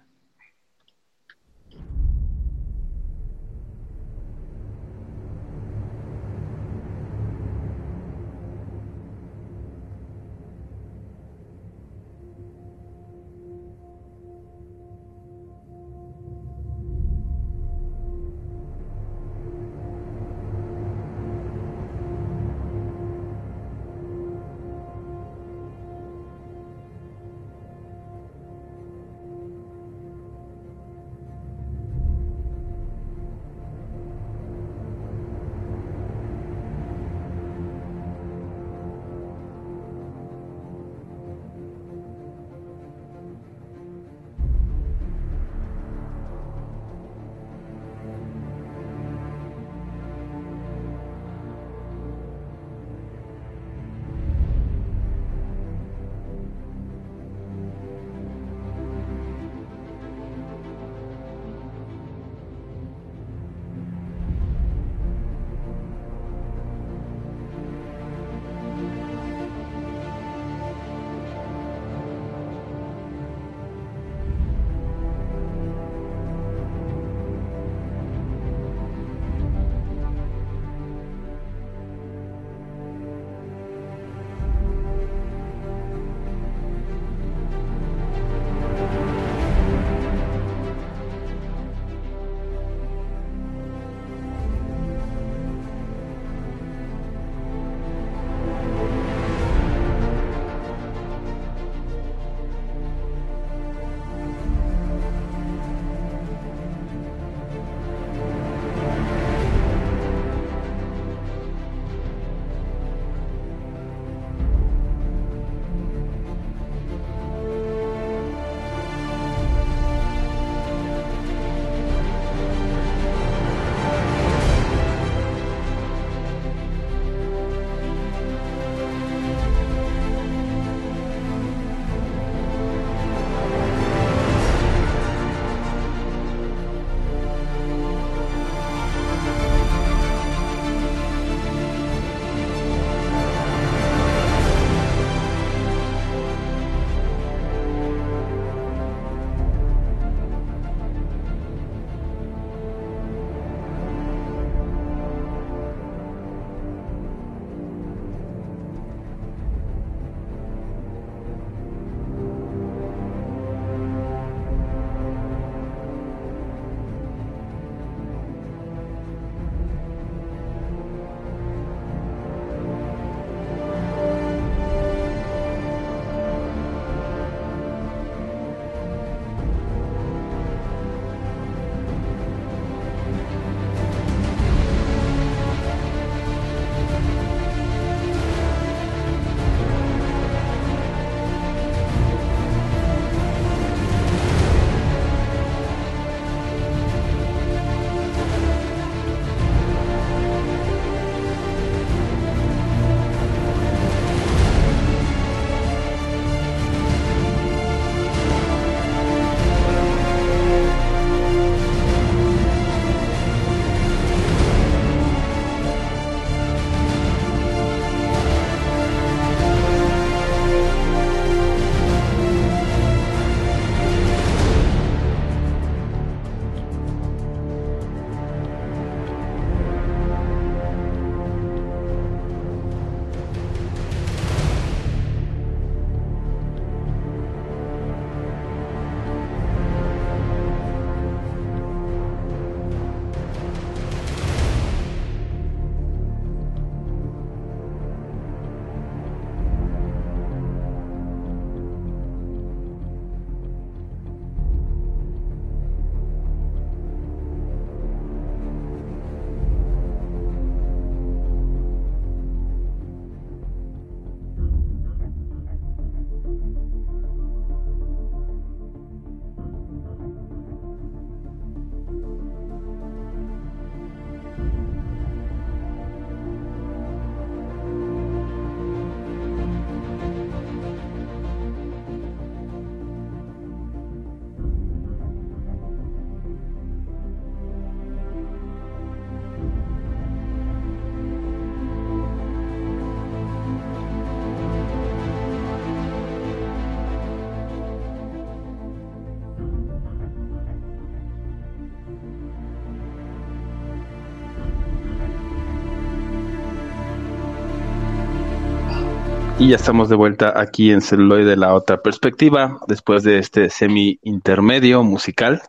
B: Y ya estamos de vuelta aquí en Celuloide de la otra perspectiva, después de este semi intermedio musical,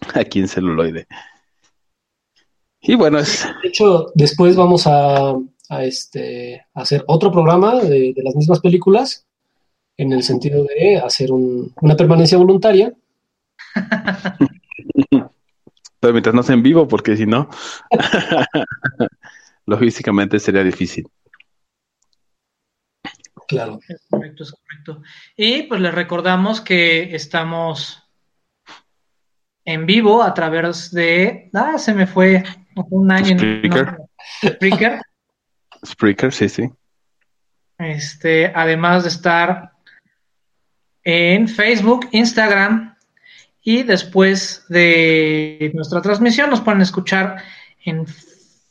B: aquí en Celuloide. Y bueno, es...
D: De hecho, después vamos a, este, hacer otro programa de, las mismas películas, en el sentido de hacer una permanencia voluntaria.
B: Pero mientras no sea en vivo, porque si no, logísticamente sería difícil.
D: Claro.
C: Es correcto, es correcto. Y pues les recordamos que estamos en vivo a través de. Ah, se me fue un año.
B: Spreaker.
C: Spreaker.
B: Spreaker, sí, sí.
C: Este, además de estar en Facebook, Instagram y después de nuestra transmisión nos pueden escuchar en.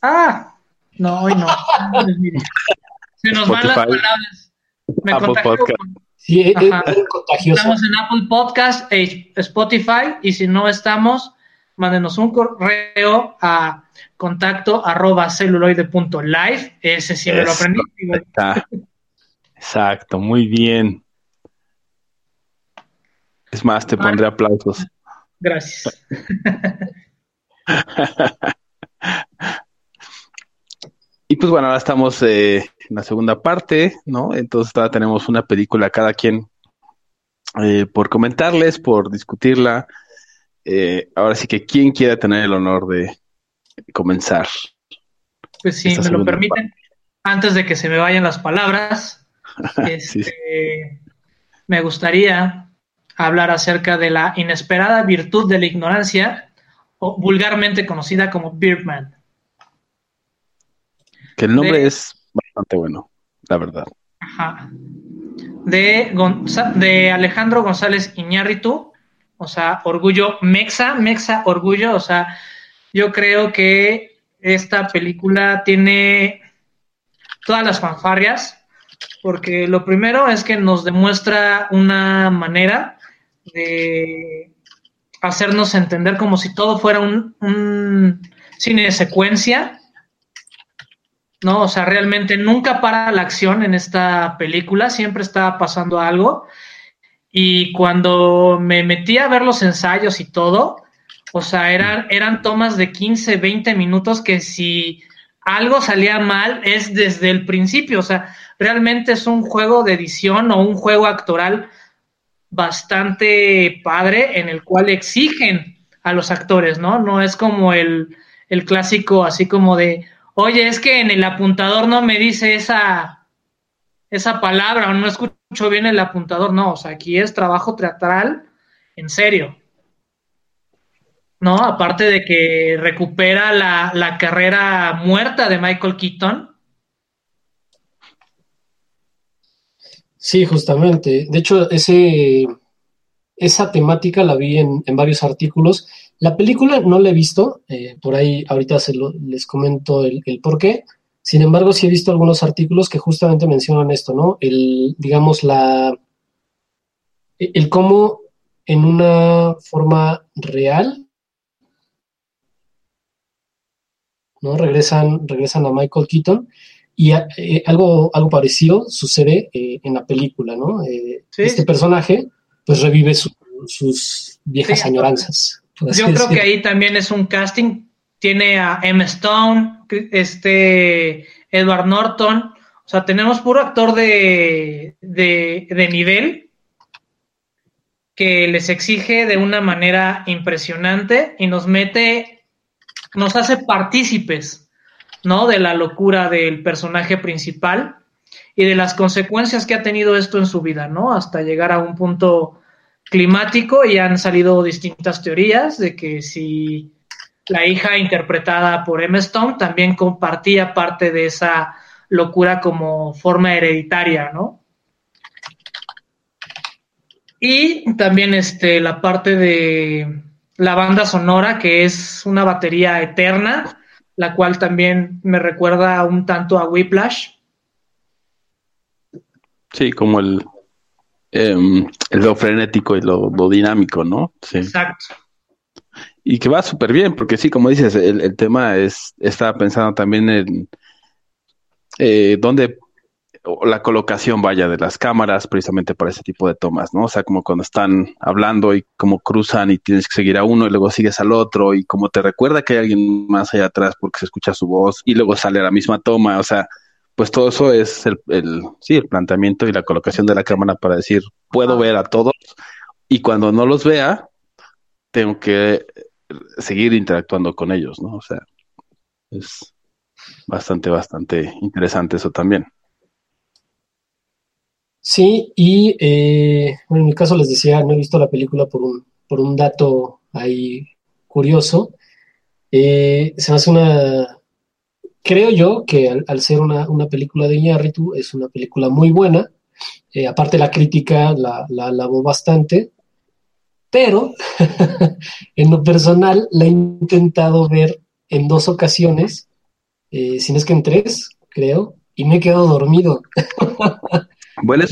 C: Ah, no, hoy no. Se nos van las palabras. Me
B: Apple Podcast.
D: Sí, es, contagioso.
C: Estamos en Apple Podcast, Spotify, y si no estamos, mándenos un correo a contacto arroba celuloide.live. Ese sí me lo aprendí.
B: Exacto, muy bien. Es más, te pondré aplausos.
C: Gracias.
B: y pues bueno, ahora estamos eh, en la segunda parte, ¿no? Entonces todavía tenemos una película cada quien eh, por comentarles, por discutirla. Eh, ahora sí que, ¿quién quiere tener el honor de comenzar?
C: Pues si me lo permiten, antes de que se me vayan las palabras, este, me gustaría hablar acerca de la inesperada virtud de la ignorancia, o vulgarmente conocida como Birdman.
B: Que el nombre es bastante bueno, la verdad.
C: Ajá. De, de Alejandro González Iñárritu, o sea, orgullo mexa, mexa orgullo, o sea, yo creo que esta película tiene todas las fanfarrias, porque lo primero es que nos demuestra una manera de hacernos entender como si todo fuera un, un cine de secuencia ¿no? O sea, realmente nunca para la acción en esta película, siempre está pasando algo. Y cuando me metí a ver los ensayos y todo, o sea, eran, eran tomas de 15, 20 minutos que si algo salía mal es desde el principio, o sea, realmente es un juego de edición o un juego actoral bastante padre en el cual exigen a los actores, ¿no? No es como el, el clásico así como de, oye, es que en el apuntador no me dice esa, esa palabra o no escucho bien el apuntador. No, o sea, aquí es trabajo teatral en serio. ¿No? Aparte de que recupera la, la carrera muerta de Michael Keaton.
D: Sí, justamente. De hecho, ese, esa temática la vi en, en varios artículos la película no la he visto, eh, por ahí ahorita se les comento el, por qué. Sin embargo, sí he visto algunos artículos que justamente mencionan esto, ¿no? El, digamos, la. El cómo en una forma real, ¿no? Regresan, regresan a Michael Keaton y eh, algo, algo parecido sucede eh, en la película, ¿no? Este personaje, pues revive sus viejas añoranzas.
C: Yo creo que ahí también es un casting. Tiene a Emma Stone, este Edward Norton. O sea, tenemos puro actor de, de, nivel que les exige de una manera impresionante y nos mete, nos hace partícipes, ¿no? De la locura del personaje principal y de las consecuencias que ha tenido esto en su vida, ¿no? Hasta llegar a un punto climático y han salido distintas teorías de que si la hija interpretada por Emma Stone también compartía parte de esa locura como forma hereditaria, ¿no? Y también este, la parte de la banda sonora, que es una batería eterna, la cual también me recuerda un tanto a Whiplash.
B: Sí, como el, eh, lo frenético y lo, dinámico, ¿no?
C: Sí. Exacto.
B: Y que va súper bien, porque sí, como dices, el, tema es, estaba pensando también en eh, dónde la colocación vaya de las cámaras precisamente para ese tipo de tomas, ¿no? O sea, como cuando están hablando y como cruzan y tienes que seguir a uno y luego sigues al otro y como te recuerda que hay alguien más allá atrás porque se escucha su voz y luego sale a la misma toma, o sea, pues todo eso es el, el sí, el planteamiento y la colocación de la cámara para decir, puedo ver a todos y cuando no los vea, tengo que seguir interactuando con ellos, ¿no? O sea, es bastante, bastante interesante eso también.
D: Sí, y eh, en mi caso les decía, no he visto la película por un, por un dato ahí curioso. Eh, se hace una, creo yo que al, ser una, película de Iñárritu es una película muy buena. Eh, aparte la crítica la, la alabó bastante, pero en lo personal la he intentado ver en dos ocasiones, si no es que en tres, creo, y me he quedado dormido.
B: Bueno,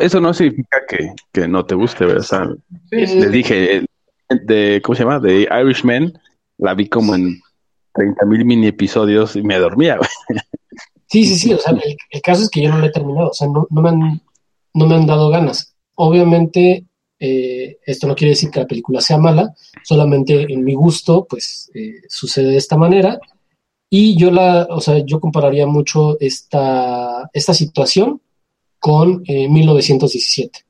B: eso, no significa que, no te guste, ¿verdad? les dije, de, ¿cómo se llama? De Irishman, la vi como en 30 mil mini episodios y me dormía.
D: Sí, sí, sí, o sea, el, caso es que yo no lo he terminado, o sea, no, me, han, no me han dado ganas. Obviamente, eh, esto no quiere decir que la película sea mala, solamente en mi gusto, pues eh, sucede de esta manera. Y yo la, o sea, yo compararía mucho esta, esta situación con 1917.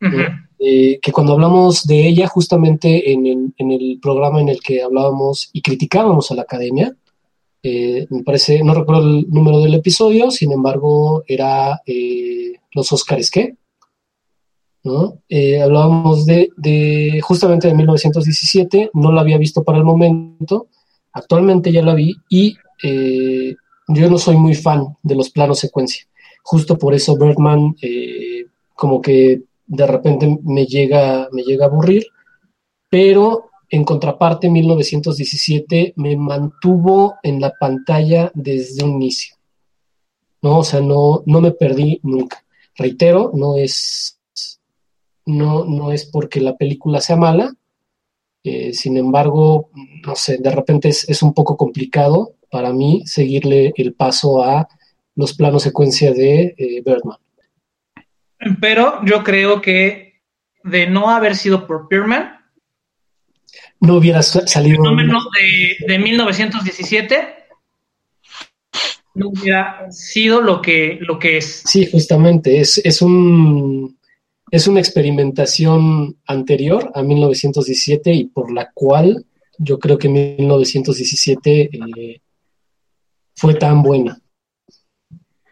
D: Eh, eh, que cuando hablamos de ella, justamente en el, programa en el que hablábamos y criticábamos a la academia, eh, me parece, no recuerdo el número del episodio, sin embargo, era los Óscares, ¿qué? ¿No? hablábamos de, justamente de 1917, no la había visto para el momento, actualmente ya la vi y yo no soy muy fan de los planos secuencia. Justo por eso Birdman eh, como que de repente me llega, me llega a aburrir, pero en contraparte 1917 me mantuvo en la pantalla desde un inicio. ¿no? O sea, no, no me perdí nunca. Reitero, no es, no, no es porque la película sea mala, eh, sin embargo, no sé, de repente es, es, un poco complicado para mí seguirle el paso a los planos secuencia de eh, Birdman.
C: Pero yo creo que de no haber sido por Birdman,
D: no hubiera salido.
C: de, de 1917 no hubiera sido lo que, lo que es.
D: Sí, justamente, es, es, un, es una experimentación anterior a 1917 y por la cual yo creo que 1917 eh, fue tan buena.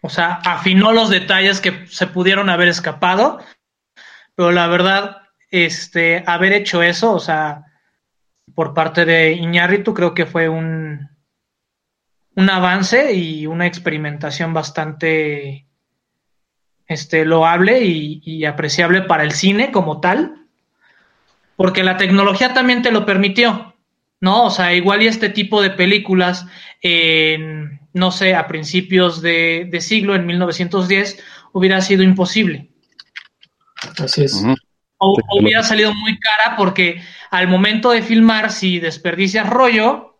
C: O sea, afinó los detalles que se pudieron haber escapado, pero la verdad, este, haber hecho eso, o sea, por parte de Iñárritu, creo que fue un, un avance y una experimentación bastante este, loable y, y, apreciable para el cine como tal, porque la tecnología también te lo permitió, ¿no? O sea, igual y este tipo de películas en no sé, a principios de, siglo, en 1910, hubiera sido imposible.
D: Así es.
C: O, hubiera salido muy cara porque al momento de filmar, si desperdicias rollo,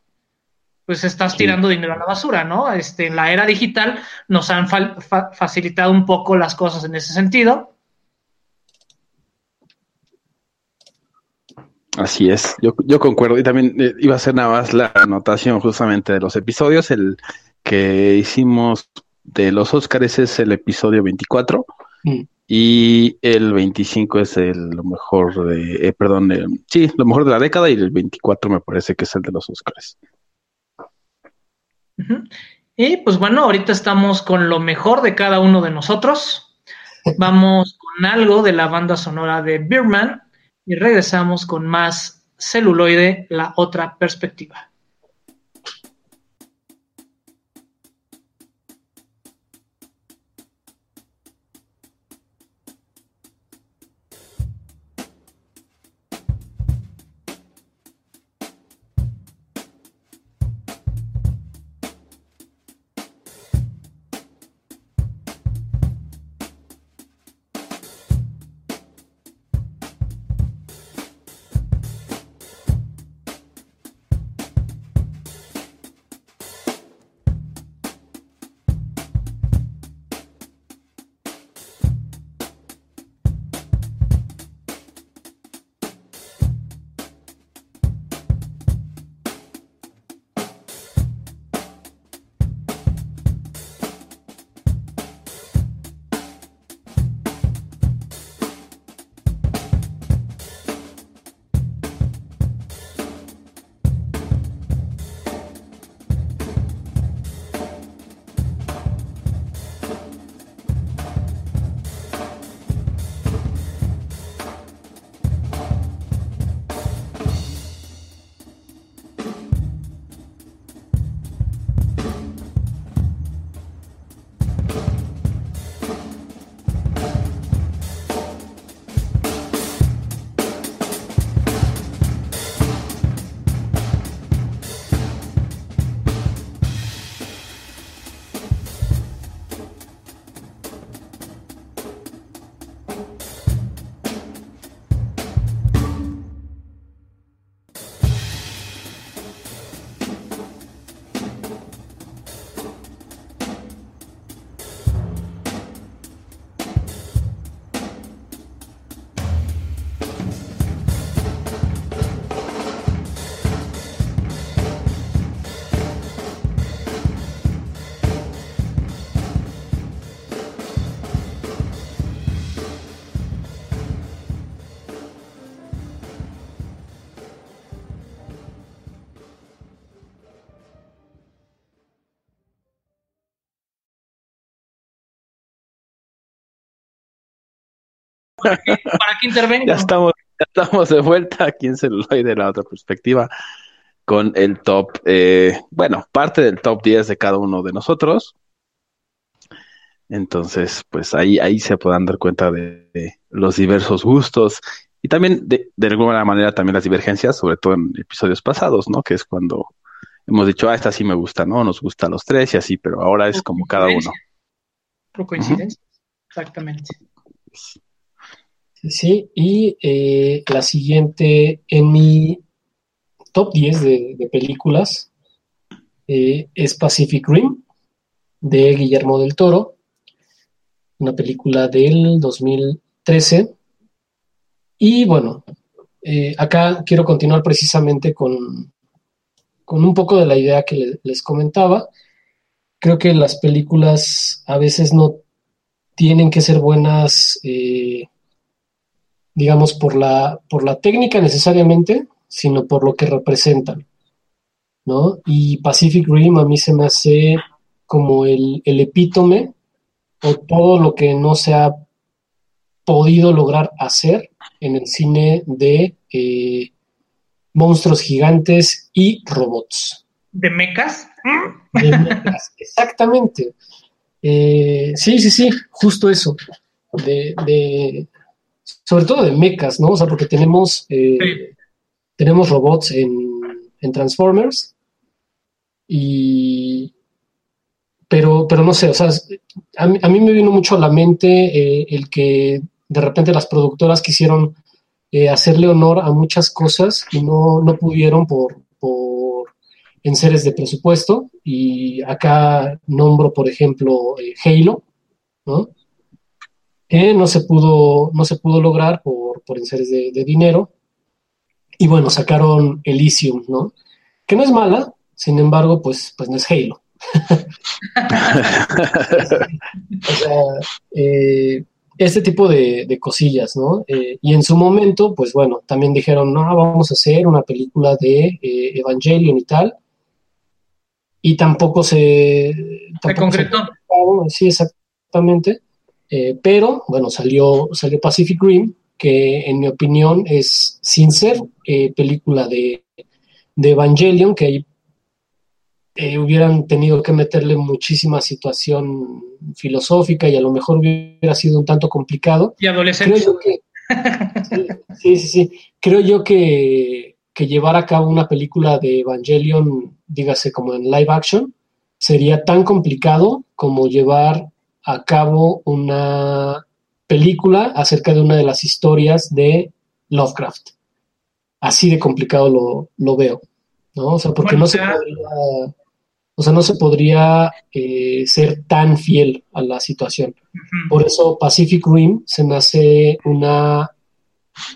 C: pues estás tirando dinero a la basura, ¿no? Este, en la era digital nos han facilitado un poco las cosas en ese sentido.
B: Así es, yo, yo concuerdo y también eh, iba a ser nada más la anotación justamente de los episodios, el, que hicimos de los Óscares es el episodio 24 mm. y el 25 es el lo mejor de, eh, perdón, sí, lo mejor de la década y el 24 me parece que es el de los Óscares.
C: Y pues bueno, ahorita estamos con lo mejor de cada uno de nosotros. Vamos con algo de la banda sonora de Beerman y regresamos con más celuloide, la otra perspectiva. ¿Para qué, para qué intervengo?
B: Ya estamos, ya estamos de vuelta aquí en celuloide de la otra perspectiva con el top, eh, bueno, parte del top 10 de cada uno de nosotros. Entonces, pues ahí, ahí se podrán dar cuenta de, de los diversos gustos y también de, de alguna manera también las divergencias, sobre todo en episodios pasados, ¿no? Que es cuando hemos dicho, ah, esta sí me gusta, ¿no? Nos gusta a los tres y así, pero ahora es
C: Por
B: como cada uno.
C: coincidencia. Por coincidencia, exactamente.
D: Sí, y eh, la siguiente en mi top 10 de, películas eh, es Pacific Rim de Guillermo del Toro, una película del 2013. Y bueno, eh, acá quiero continuar precisamente con, con un poco de la idea que le- les comentaba. Creo que las películas a veces no tienen que ser buenas, digamos, por la, por la técnica necesariamente, sino por lo que representan, ¿no? Y Pacific Rim a mí se me hace como el, el epítome o todo lo que no se ha podido lograr hacer en el cine de eh, monstruos gigantes y robots.
C: ¿De mecas?
D: De mechas, exactamente. Eh, sí, sí, sí, justo eso. De, de- sobre todo de mechas, ¿no? O sea, porque tenemos, eh,
C: Sí.
D: tenemos robots en, en Transformers y... Pero, pero no sé, o sea, a mí, a mí me vino mucho a la mente eh, el que de repente las productoras quisieron eh, hacerle honor a muchas cosas y no, no pudieron por, por enseres de presupuesto. Y acá nombro, por ejemplo, eh, Halo, ¿no? Que no se pudo, no se pudo lograr por, por enseres de, de dinero. Y bueno, sacaron Elysium, ¿no? Que no es mala, sin embargo, pues, pues no es Halo. O sea, eh, este tipo de, de cosillas, ¿no? Eh, y en su momento, pues bueno, también dijeron, no, vamos a hacer una película de eh, Evangelion y tal. Y tampoco se...
C: Se
D: tampoco
C: concretó.
D: concretó, Sí, exactamente. Eh, pero, bueno, salió, salió Pacific Rim, que en mi opinión es, sin ser eh, película de, de Evangelion, que ahí eh, hubieran tenido que meterle muchísima situación filosófica y a lo mejor hubiera sido un tanto complicado.
C: Y
D: Creo
C: adolescentes.
D: yo que, sí, sí, sí, creo yo que, que llevar a cabo una película de Evangelion, dígase como en live action, sería tan complicado como llevar a cabo una película acerca de una de las historias de Lovecraft. Así de complicado lo, lo veo, ¿no? O sea, porque
C: Bueno,
D: no se podría, o sea, no se podría eh, ser tan fiel a la situación. Por eso Pacific Rim se me hace una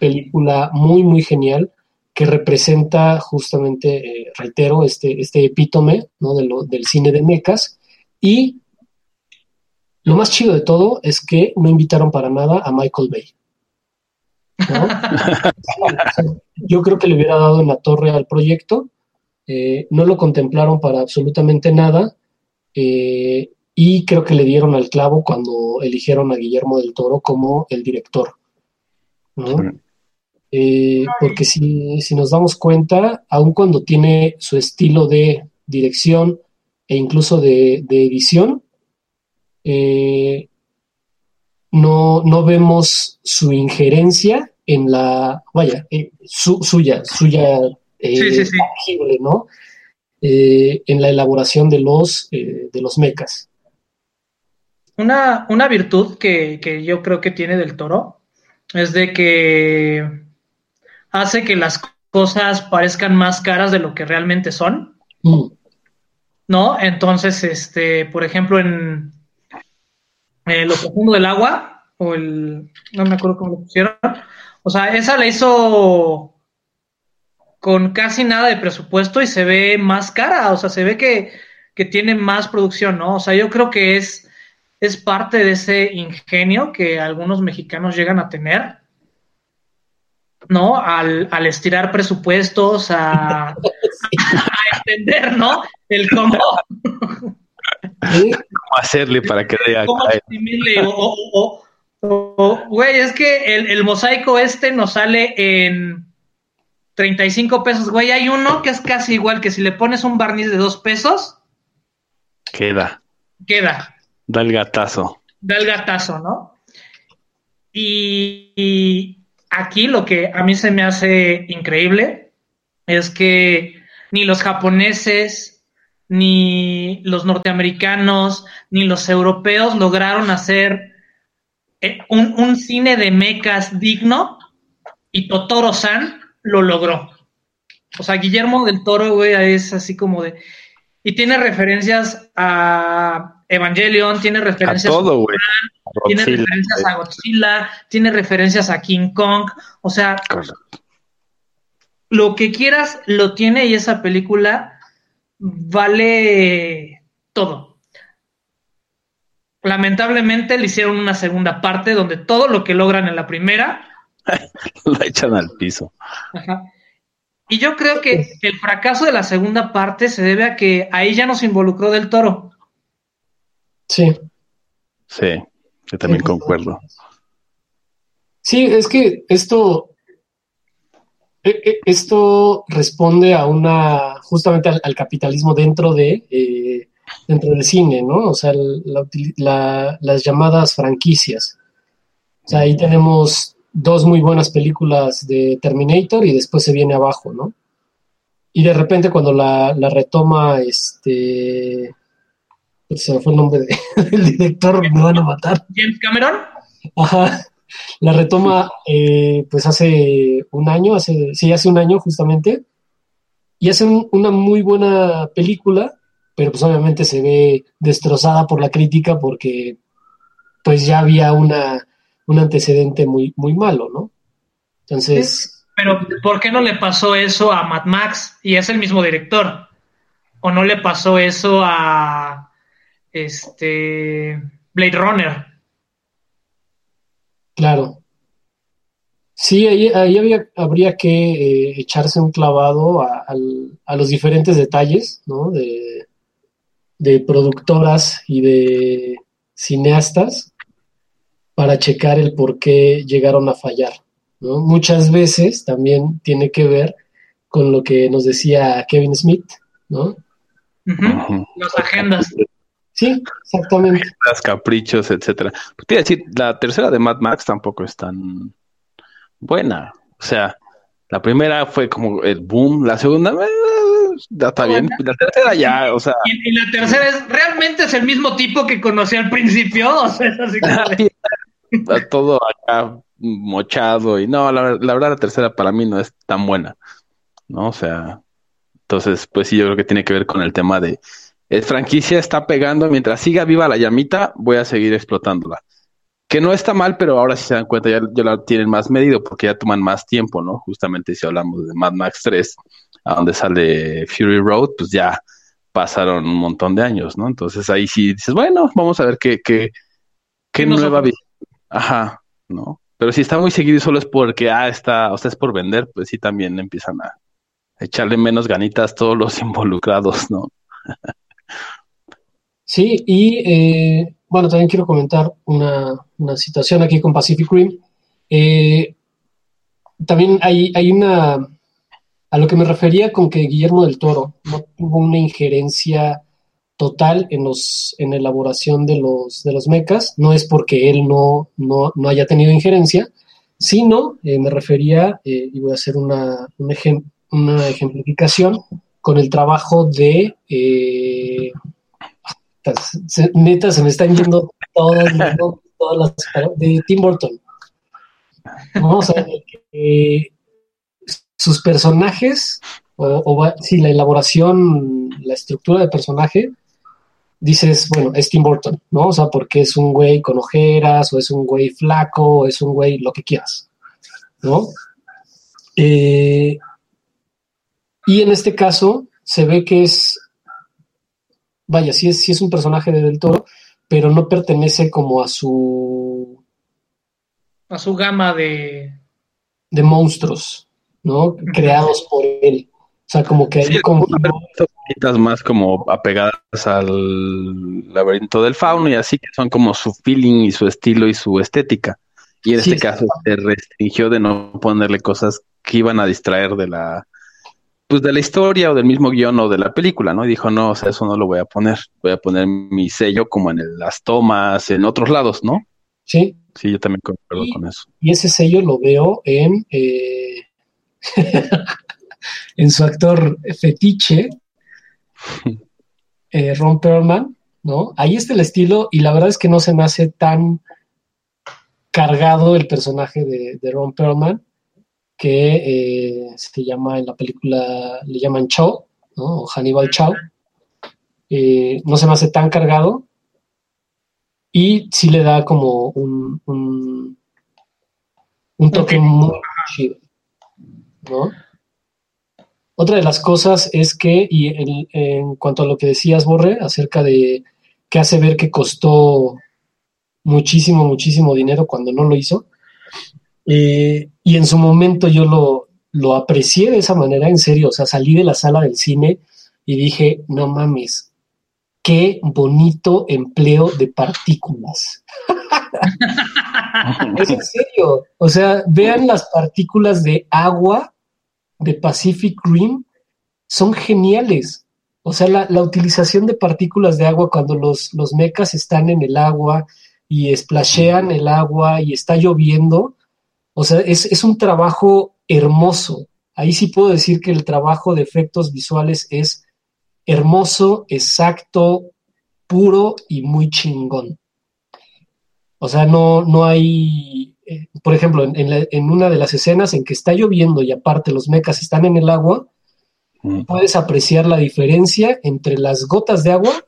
D: película muy, muy genial que representa justamente, eh, reitero, este, este epítome ¿no? de lo- del cine de mecas. Y lo más chido de todo es que no invitaron para nada a Michael Bay. ¿no? Yo creo que le hubiera dado en la torre al proyecto. eh, no lo contemplaron para absolutamente nada. eh, y creo que le dieron al clavo cuando eligieron a Guillermo del Toro como el director. Eh, porque si, si nos damos cuenta, aun cuando tiene su estilo de dirección e incluso de, de edición, eh, no, no vemos su injerencia en la, vaya, eh, su- suya, suya eh,
C: Sí, sí, sí.
D: tangible, ¿no? En la elaboración de los, de los mecas.
C: Una, una virtud que, que yo creo que tiene del toro es de que hace que las cosas parezcan más caras de lo que realmente son,
D: Mm,
C: ¿no? Entonces, este, por ejemplo, en, en Lo Profundo del Agua, o el, no me acuerdo cómo lo pusieron, o sea, esa la hizo con casi nada de presupuesto y se ve más cara, o sea, se ve que, que tiene más producción, ¿no? O sea, yo creo que es, es parte de ese ingenio que algunos mexicanos llegan a tener, ¿no? Al, al estirar presupuestos, a, a entender, ¿no? El cómo,
B: ¿Cómo hacerle para que dé
C: cómo
B: acá?
C: exprimirle o, o- o- Güey, es que el, el, mosaico este nos sale en 35 pesos. Güey, hay uno que es casi igual que si le pones un barniz de dos pesos.
B: Queda.
C: Queda.
B: Da el gatazo.
C: Da el gatazo, ¿no? y aquí lo que a mí se me hace increíble es que ni los japoneses, ni los norteamericanos, ni los europeos lograron hacer eh, un, cine de mecas digno y Totoro-san lo logró. O sea, Guillermo del Toro, güey, es así como de... Y tiene referencias a Evangelion, tiene referencias
B: a todo, güey.
C: Tiene referencias a Godzilla, tiene referencias a King Kong, o sea, lo que quieras lo tiene y esa película vale todo. Lamentablemente le hicieron una segunda parte donde todo lo que logran en la primera
B: lo echan al piso.
C: Y yo creo que el fracaso de la segunda parte se debe a que ahí ya nos involucró del toro.
D: Sí.
B: Sí, yo también concuerdo.
D: Sí, es que esto, esto responde a una, justamente al, capitalismo dentro de, eh, dentro del cine, ¿no? O sea, las llamadas franquicias. O sea, ahí tenemos dos muy buenas películas de Terminator y después se viene abajo, ¿no? Y de repente cuando la, la retoma este se me fue el nombre del director, me van a matar.
C: James Cameron.
D: Ajá. La retoma, eh, pues hace un año, hace, sí, hace un año justamente, y hace una muy buena película, pero pues obviamente se ve destrozada por la crítica porque pues ya había una, un antecedente muy, muy malo, ¿no? Entonces...
C: Pero ¿por qué no le pasó eso a Mad Max? Y es el mismo director. ¿O no le pasó eso a este Blade Runner.
D: Claro. Sí, ahí, había, habría que eh, echarse un clavado a, los diferentes detalles, ¿no? De, de productoras y de cineastas para checar el por qué llegaron a fallar. ¿no? Muchas veces también tiene que ver con lo que nos decía Kevin Smith, ¿no?
C: Las agendas.
D: Sí, exactamente.
B: Las caprichos, etcétera. Pues te decir, la tercera de Mad Max tampoco es tan buena. O sea, la primera fue como el boom, la segunda eh, está bien, la tercera ya, o sea.
C: Y, la tercera es realmente es el mismo tipo que conocí al principio, o sea, es así
B: Está todo acá mochado y no, la, la verdad la tercera para mí no es tan buena, ¿no? O sea, entonces, pues sí, yo creo que tiene que ver con el tema de el franquicia está pegando, mientras siga viva la llamita, voy a seguir explotándola. Que no está mal, pero ahora si se dan cuenta ya, ya la tienen más medido porque ya toman más tiempo, ¿no? Justamente si hablamos de Mad Max 3, a donde sale Fury Road, pues ya pasaron un montón de años, ¿no? Entonces ahí sí dices, bueno, vamos a ver qué, qué, qué nueva vida. Ajá, ¿no? Pero si está muy seguido y solo es porque, ah, está, o sea, es por vender, pues sí también empiezan a echarle menos ganitas todos los involucrados, ¿no?
D: Sí, y eh, bueno, también quiero comentar una, situación aquí con Pacific Rim. Eh, también hay, hay una, a lo que me refería con que Guillermo del Toro no tuvo una injerencia total en los en la elaboración de los de los mecas no es porque él no, no, haya tenido injerencia sino eh, me refería y voy a hacer una, una ejemplificación con el trabajo de neta, se me están yendo todas, las de Tim Burton. Vamos a ver sus personajes, o, si la elaboración, la estructura de personaje, dices, bueno, es Tim Burton, ¿no? O sea, porque es un güey con ojeras, o es un güey flaco, o es un güey lo que quieras, ¿no? Eh, y en este caso se ve que es vaya, sí es, es un personaje de Del Toro, pero no pertenece como a su...
C: A su gama de...
D: De monstruos, ¿no? Creados por él. O sea, como que hay como...
B: más como apegadas al laberinto del fauno y así que son como su feeling y su estilo y su estética. Y en este caso se restringió de no ponerle cosas que iban a distraer de la pues de la historia o del mismo guion o de la película, ¿no? Y dijo, no, o sea, eso no lo voy a poner, voy a poner mi sello como en las tomas, en otros lados, ¿no?
D: Sí.
B: Sí, yo también concuerdo con eso.
D: Y ese sello lo veo en, eh, en su actor fetiche, eh, Ron Perlman, ¿no? Ahí está el estilo y la verdad es que no se me hace tan cargado el personaje de, Ron Perlman que eh, se llama en la película, le llaman Chow, ¿no? O Hannibal Chow. Eh, no se me hace tan cargado y sí le da como un, un, toque muy chido, ¿no? Otra de las cosas es que, y en, cuanto a lo que decías, Borre, acerca de que hace ver que costó muchísimo, muchísimo dinero cuando no lo hizo, eh, y en su momento yo lo, lo aprecié de esa manera, en serio, o sea, salí de la sala del cine y dije, no mames, qué bonito empleo de partículas. es en serio, o sea, vean las partículas de agua de Pacific Rim son geniales. O sea, la, utilización de partículas de agua cuando los, los mecas están en el agua y splashean el agua y está lloviendo, o sea, es, un trabajo hermoso. Ahí sí puedo decir que el trabajo de efectos visuales es hermoso, exacto, puro y muy chingón. O sea, no, no hay eh, por ejemplo, en, una de las escenas en que está lloviendo y aparte los mecas están en el agua, mm. puedes apreciar la diferencia entre las gotas de agua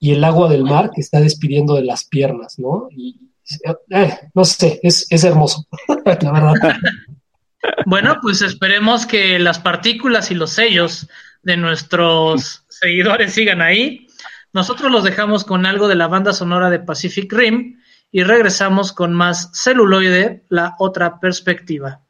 D: y el agua del mar que está despidiendo de las piernas, ¿no? Y, eh, no sé, es, es hermoso, la verdad.
C: Bueno, pues esperemos que las partículas y los sellos de nuestros seguidores sigan ahí. Nosotros los dejamos con algo de la banda sonora de Pacific Rim y regresamos con más celuloide, la otra perspectiva.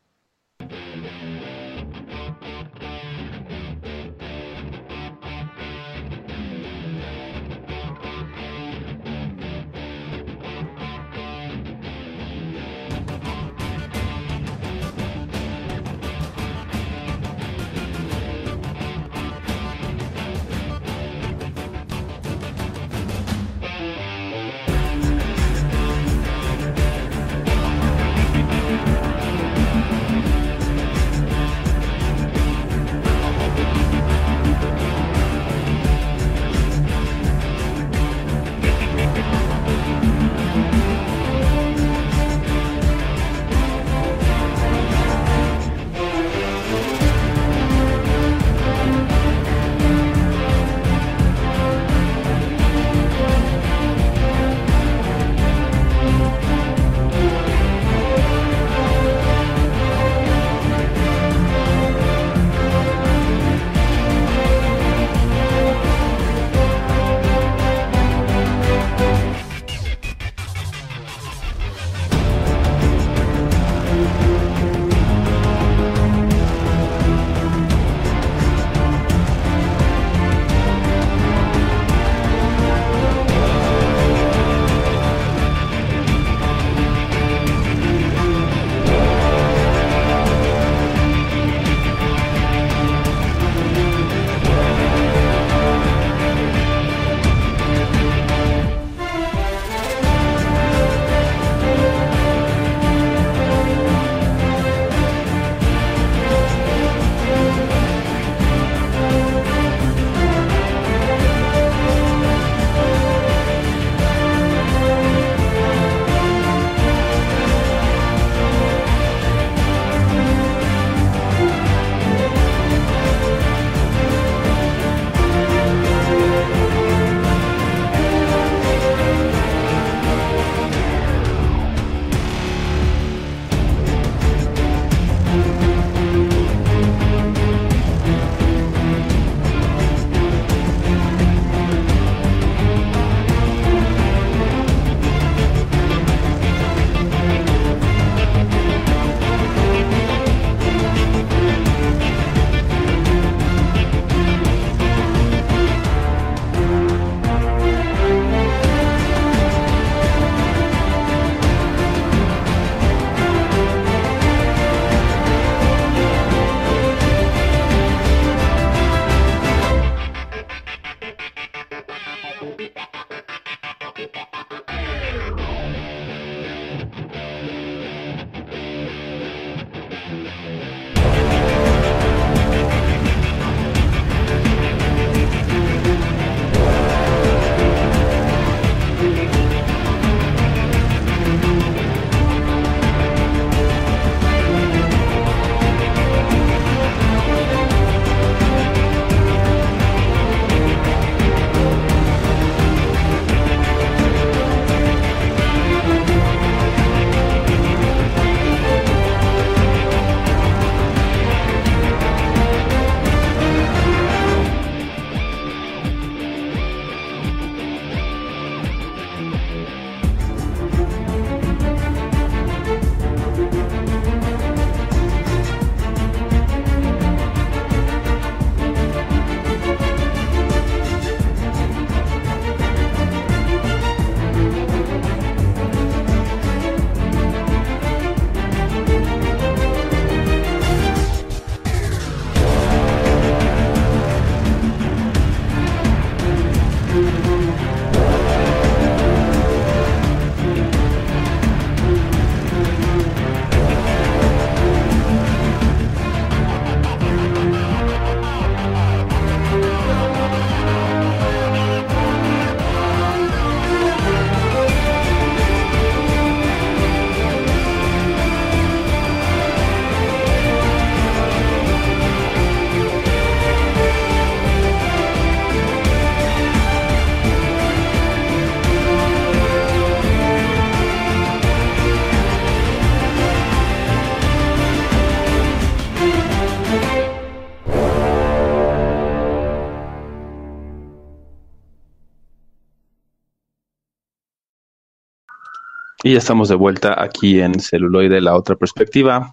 B: Y estamos de vuelta aquí en Celuloide, la otra perspectiva,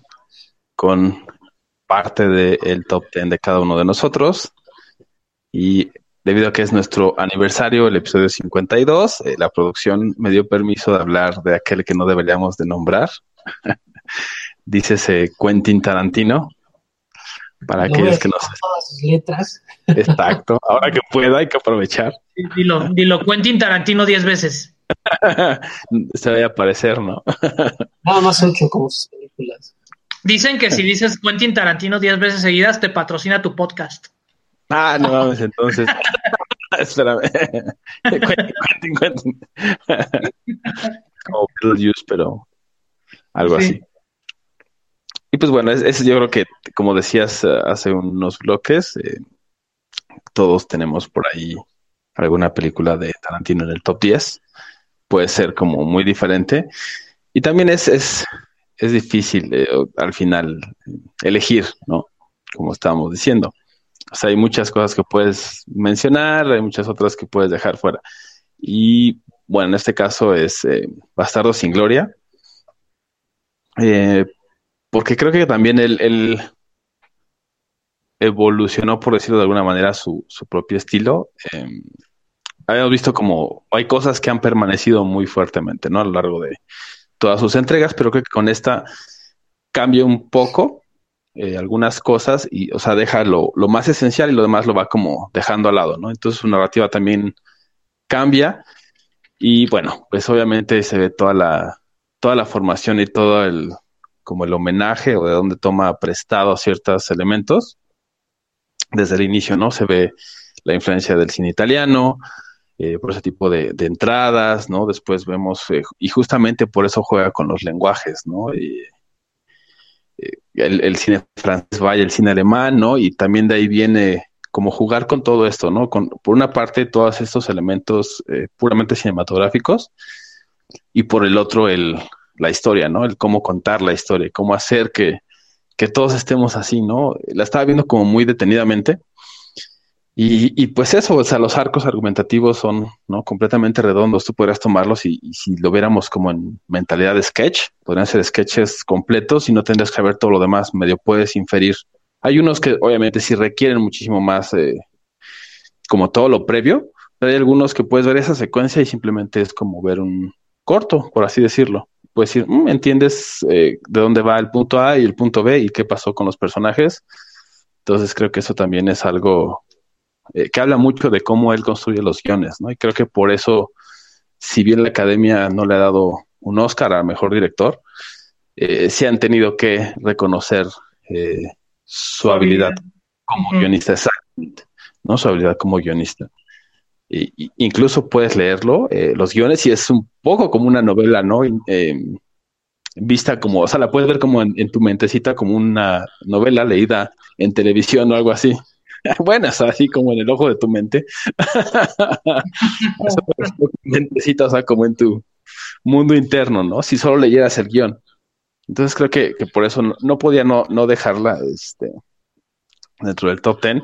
B: con parte del top 10 de cada uno de nosotros. Y debido a que es nuestro aniversario, el episodio 52, eh, la producción me dio permiso de hablar de aquel que no deberíamos de nombrar. Dícese Quentin Tarantino. Para aquellos que no
D: todas sus letras.
B: Exacto. Ahora que pueda, hay que aprovechar.
C: Dilo, dilo, Quentin Tarantino diez veces.
B: Se debe aparecer, ¿no?
D: Nada más ocho como sus películas.
C: Dicen que si dices Quentin Tarantino diez veces seguidas, te patrocina tu podcast.
B: Ah, no mames, entonces. Espérame. Quentin, Quentin. Como Beetlejuice, pero algo
C: Sí.
B: así. Y pues bueno, es, es- yo creo que, como decías eh, hace unos bloques, eh, todos tenemos por ahí alguna película de Tarantino en el top 10. Puede ser como muy diferente. Y también es, es, es difícil eh, al final elegir, ¿no? Como estábamos diciendo. O sea, hay muchas cosas que puedes mencionar, hay muchas otras que puedes dejar fuera. Y bueno, en este caso es eh, Bastardo sin Gloria. Eh, porque creo que también él, él evolucionó, por decirlo de alguna manera, su, su propio estilo. Eh, habíamos visto como hay cosas que han permanecido muy fuertemente, ¿no? A lo largo de todas sus entregas, pero creo que con esta cambia un poco eh, algunas cosas y, o sea, deja lo, lo más esencial y lo demás lo va como dejando al lado, ¿no? Entonces su narrativa también cambia y bueno, pues obviamente se ve toda la, toda la formación y todo el, como el homenaje o de donde toma prestado ciertos elementos. Desde el inicio, ¿no? Se ve la influencia del cine italiano, eh, por ese tipo de, de entradas, ¿no? Después vemos, eh, y justamente por eso juega con los lenguajes, ¿no? Y, eh, el, cine francés vaya, el cine alemán, ¿no? Y también de ahí viene como jugar con todo esto, ¿no? Con, por una parte, todos estos elementos eh, puramente cinematográficos y por el otro, el, la historia, ¿no? El cómo contar la historia, cómo hacer que, que todos estemos así, ¿no? La estaba viendo como muy detenidamente. Y, y pues eso, o sea, los arcos argumentativos son ¿no? completamente redondos. Tú podrías tomarlos y, y si lo viéramos como en mentalidad de sketch, podrían ser sketches completos y no tendrías que ver todo lo demás, medio puedes inferir. Hay unos que obviamente sí requieren muchísimo más, eh, como todo lo previo, pero hay algunos que puedes ver esa secuencia y simplemente es como ver un corto, por así decirlo. Puedes decir, "Mm, entiendes eh, de dónde va el punto A y el punto B y qué pasó con los personajes. Entonces creo que eso también es algo eh, que habla mucho de cómo él construye los guiones, ¿no? Y creo que por eso, si bien la academia no le ha dado un Oscar a mejor director, eh, sí han tenido que reconocer eh, su habilidad como guionista, exactamente, ¿no? Su habilidad como guionista. Y, y- incluso puedes leerlo, eh, los guiones, y es un poco como una novela, ¿no? Eh, vista como, o sea, la puedes ver como en, en tu mentecita como una novela leída en televisión o algo así. Sea, así como en el ojo de tu mente. O sea, mentecita, o como en tu mundo interno, ¿no? Si solo leyeras el guion. Entonces creo que, que por eso no, no podía no, no dejarla este, dentro del top ten.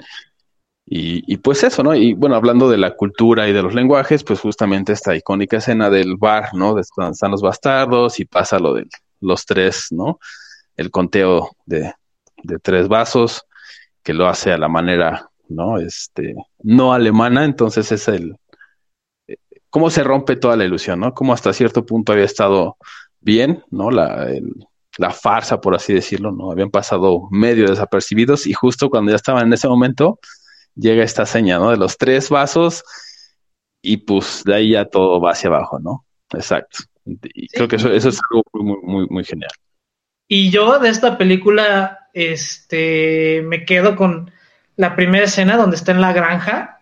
B: Y, y pues eso, ¿no? Y bueno, hablando de la cultura y de los lenguajes, pues justamente esta icónica escena del bar, ¿no? De donde están los bastardos y pasa lo de los tres, ¿no? El conteo de, de tres vasos, que lo hace a la manera, ¿no? Este, no alemana, entonces es el, eh, cómo se rompe toda la ilusión, ¿no? Cómo hasta cierto punto había estado bien, ¿no? La, el- la farsa, por así decirlo, ¿no? Habían pasado medio desapercibidos y justo cuando ya estaban en ese momento, llega esta seña, ¿no? De los tres vasos y pues de ahí ya todo va hacia abajo, ¿no? Exacto. Y creo que eso, eso es algo muy, muy, muy genial.
C: Y yo de esta película, este, me quedo con la primera escena donde está en la granja.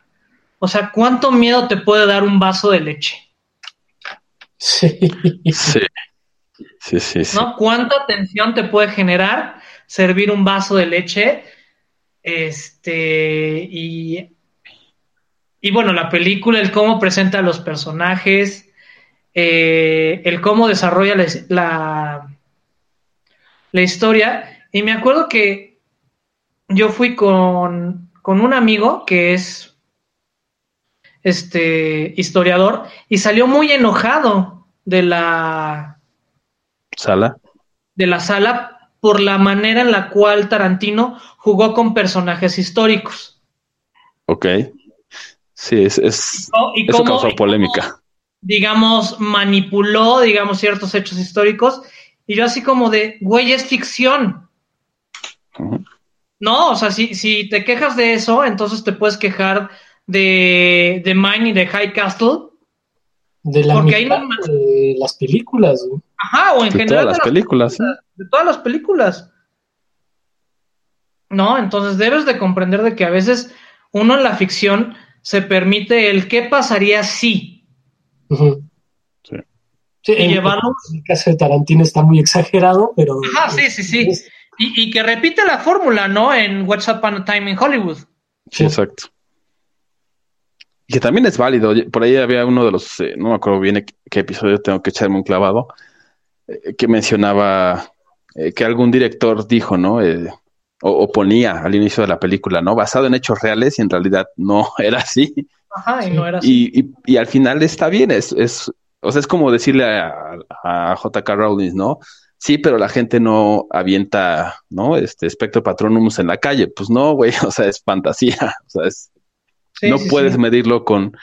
C: O sea, ¿cuánto miedo te puede dar un vaso de leche?
D: Sí.
B: Sí. Sí, sí, sí.
C: ¿No? ¿Cuánta tensión te puede generar servir un vaso de leche? Este, y, y bueno, la película, el cómo presenta a los personajes, eh, el cómo desarrolla la, la, la historia. Y me acuerdo que yo fui con, con un amigo que es este historiador y salió muy enojado de la
B: sala.
C: De la sala por la manera en la cual Tarantino jugó con personajes históricos.
B: Ok. Sí, es, es eso causó polémica.
C: digamos, manipuló, digamos, ciertos hechos históricos. Y yo así como de, güey, es ficción. No, o sea, si, si te quejas de eso, entonces te puedes quejar de, de Mine y de High Castle.
D: De, la porque de las películas.
C: Ajá, o en general.
B: Todas las películas.
C: De todas las películas. No, entonces debes de comprender de que a veces uno en la ficción se permite el qué pasaría si.
D: Sí. sí y llevarlo... El caso de Tarantino está muy exagerado, pero.
C: Ajá, sí, sí, sí. Y, y, que repite la fórmula, ¿no? En What's Upon a Time in Hollywood.
B: Sí, exacto. Y que también es válido. Por ahí había uno de los, eh, no me acuerdo bien qué episodio tengo que echarme un clavado, eh, que mencionaba eh, que algún director dijo, ¿no? o, ponía al inicio de la película, ¿no? Basado en hechos reales y en realidad no era así.
C: Ajá, y no era así.
B: Y, y, al final está bien, es, es, o sea, es como decirle a, a, J.K. Rowling, ¿no? Sí, pero la gente no avienta, ¿no? Este espectro patronums en la calle. Pues no, güey, o sea, es fantasía. O sea, es, no puedes medirlo con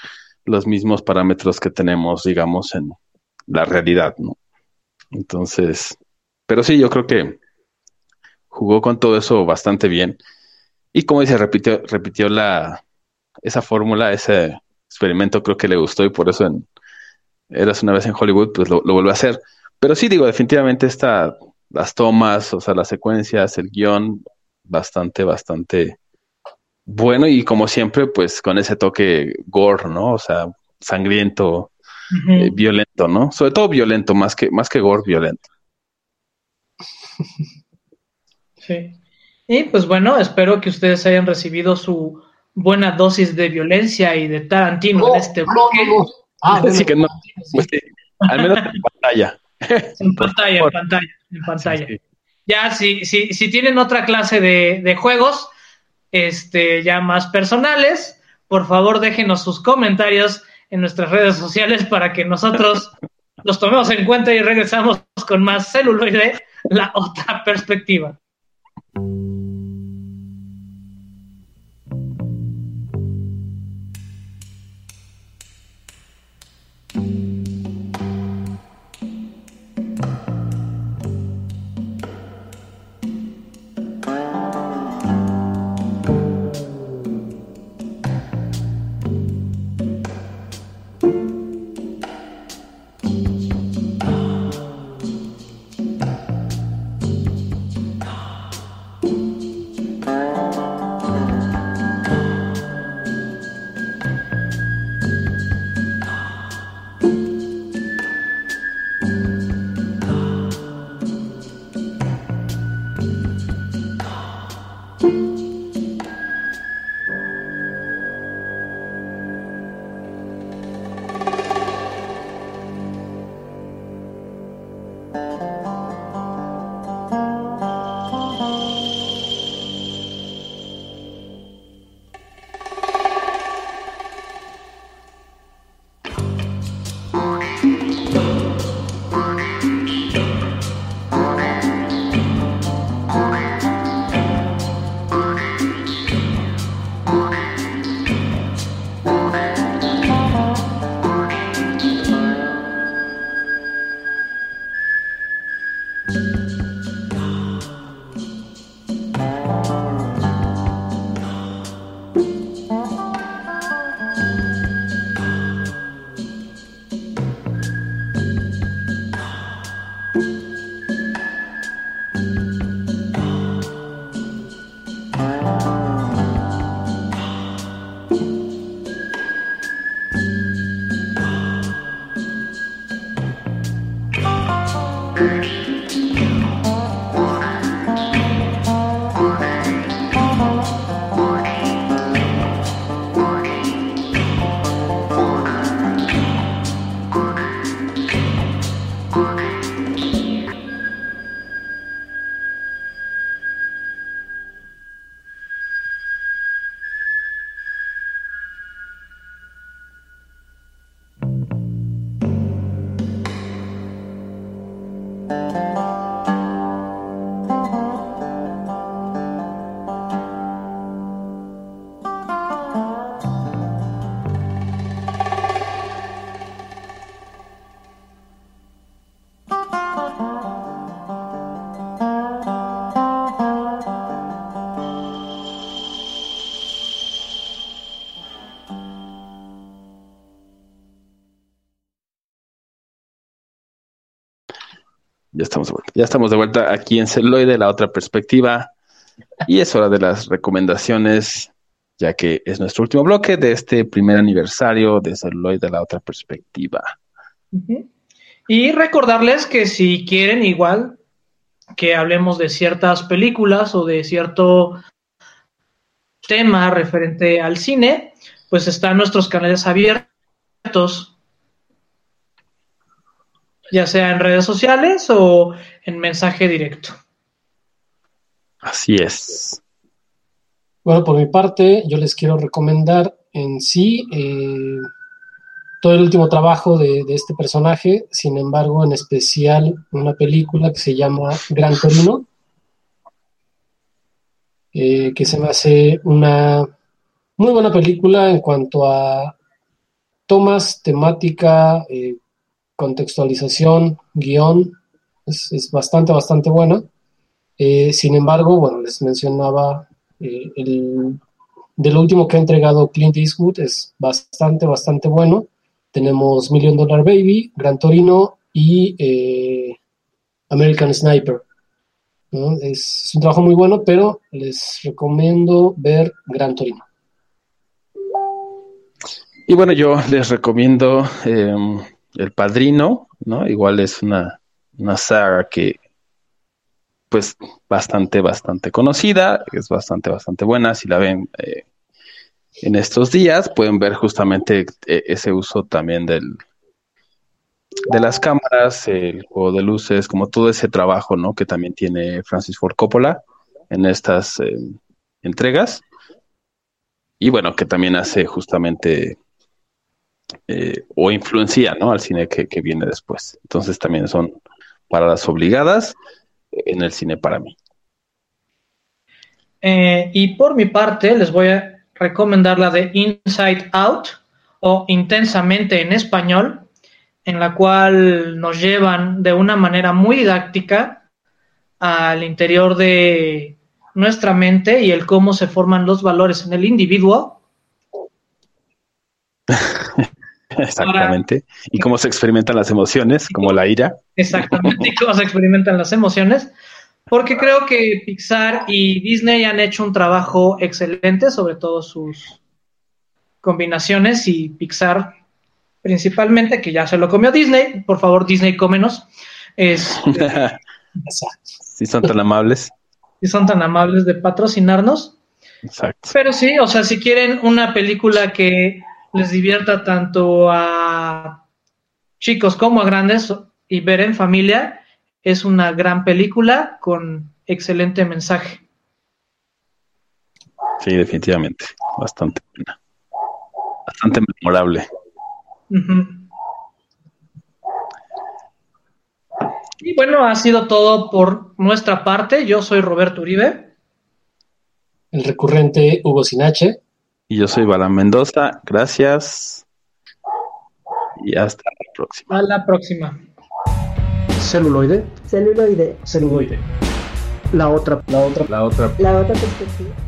B: los mismos parámetros que tenemos, digamos, en la realidad, ¿no? Entonces, pero sí, yo creo que jugó con todo eso bastante bien. Y como dice, repitió, repitió la, esa fórmula, ese experimento creo que le gustó y por eso en Eras una vez en Hollywood, pues lo, lo vuelve a hacer. Pero sí, digo, definitivamente está las tomas, o sea, las secuencias, el guion, bastante, bastante bueno y como siempre, pues con ese toque gore, ¿no? O sea, sangriento, eh, violento, ¿no? Sobre todo violento, más que, más que gore, violento.
C: Sí. Y pues bueno, espero que ustedes hayan recibido su buena dosis de violencia y de Tarantino en este bloque.
B: Ah, sí que no. Pues al menos en pantalla.
C: En pantalla, en pantalla, en pantalla. Ya, si, si, si tienen otra clase de, de juegos, este, ya más personales, por favor déjenos sus comentarios en nuestras redes sociales para que nosotros los tomemos en cuenta y regresamos con más celuloide, la otra perspectiva.
B: Ya estamos de vuelta. Ya estamos de vuelta aquí en Celuloide, la otra perspectiva. Y es hora de las recomendaciones, ya que es nuestro último bloque de este primer aniversario de Celuloide, la otra perspectiva.
C: Y recordarles que si quieren igual que hablemos de ciertas películas o de cierto tema referente al cine, pues están nuestros canales abiertos ya sea en redes sociales o en mensaje directo.
B: Así es.
D: Bueno, por mi parte, yo les quiero recomendar en sí eh, todo el último trabajo de, este personaje, sin embargo, en especial una película que se llama Gran Torino, eh, que se me hace una muy buena película en cuanto a tomas, temática, eh, contextualización, guion, es, bastante, bastante buena. Eh, sin embargo, bueno, les mencionaba eh, el, de lo último que ha entregado Clint Eastwood, es bastante, bastante bueno. Tenemos Million Dollar Baby, Gran Torino y eh, American Sniper. Es, es, un trabajo muy bueno, pero les recomiendo ver Gran Torino.
B: Y bueno, yo les recomiendo em, el Padrino, ¿no? Igual es una, una saga que, pues, bastante, bastante conocida, es bastante, bastante buena. Si la ven eh, en estos días, pueden ver justamente eh, ese uso también del, de las cámaras, el juego de luces, como todo ese trabajo, ¿no? Que también tiene Francis Ford Coppola en estas eh, entregas. Y bueno, que también hace justamente eh, o influencia ¿no? al cine que, viene después. Entonces también son paradas obligadas en el cine para mí.
C: Eh, y por mi parte les voy a recomendar la de Inside Out o Intensamente en español, en la cual nos llevan de una manera muy didáctica al interior de nuestra mente y el cómo se forman los valores en el individuo.
B: Exactamente. y cómo se experimentan las emociones, como la ira.
C: Exactamente, y cómo se experimentan las emociones. Porque creo que Pixar y Disney han hecho un trabajo excelente, sobre todo sus combinaciones, y Pixar principalmente, que ya se lo comió Disney. Por favor, Disney, cómenos. Es,
B: si son tan amables.
C: Si son tan amables de patrocinarnos.
B: Exacto.
C: Pero sí, o sea, si quieren una película que les divierta tanto a chicos como a grandes y ver en familia. Es una gran película con excelente mensaje.
B: Sí, definitivamente. Bastante buena. Bastante memorable.
C: Y bueno, ha sido todo por nuestra parte. Yo soy Roberto Uribe.
D: El recurrente Hugo Sinache.
B: Y yo soy Balán Mendoza. Gracias. Y hasta la próxima.
C: A la próxima.
A: Celuloide.
E: Celuloide.
A: Celuloide. La otra, la otra,
B: la otra,
E: la otra perspectiva.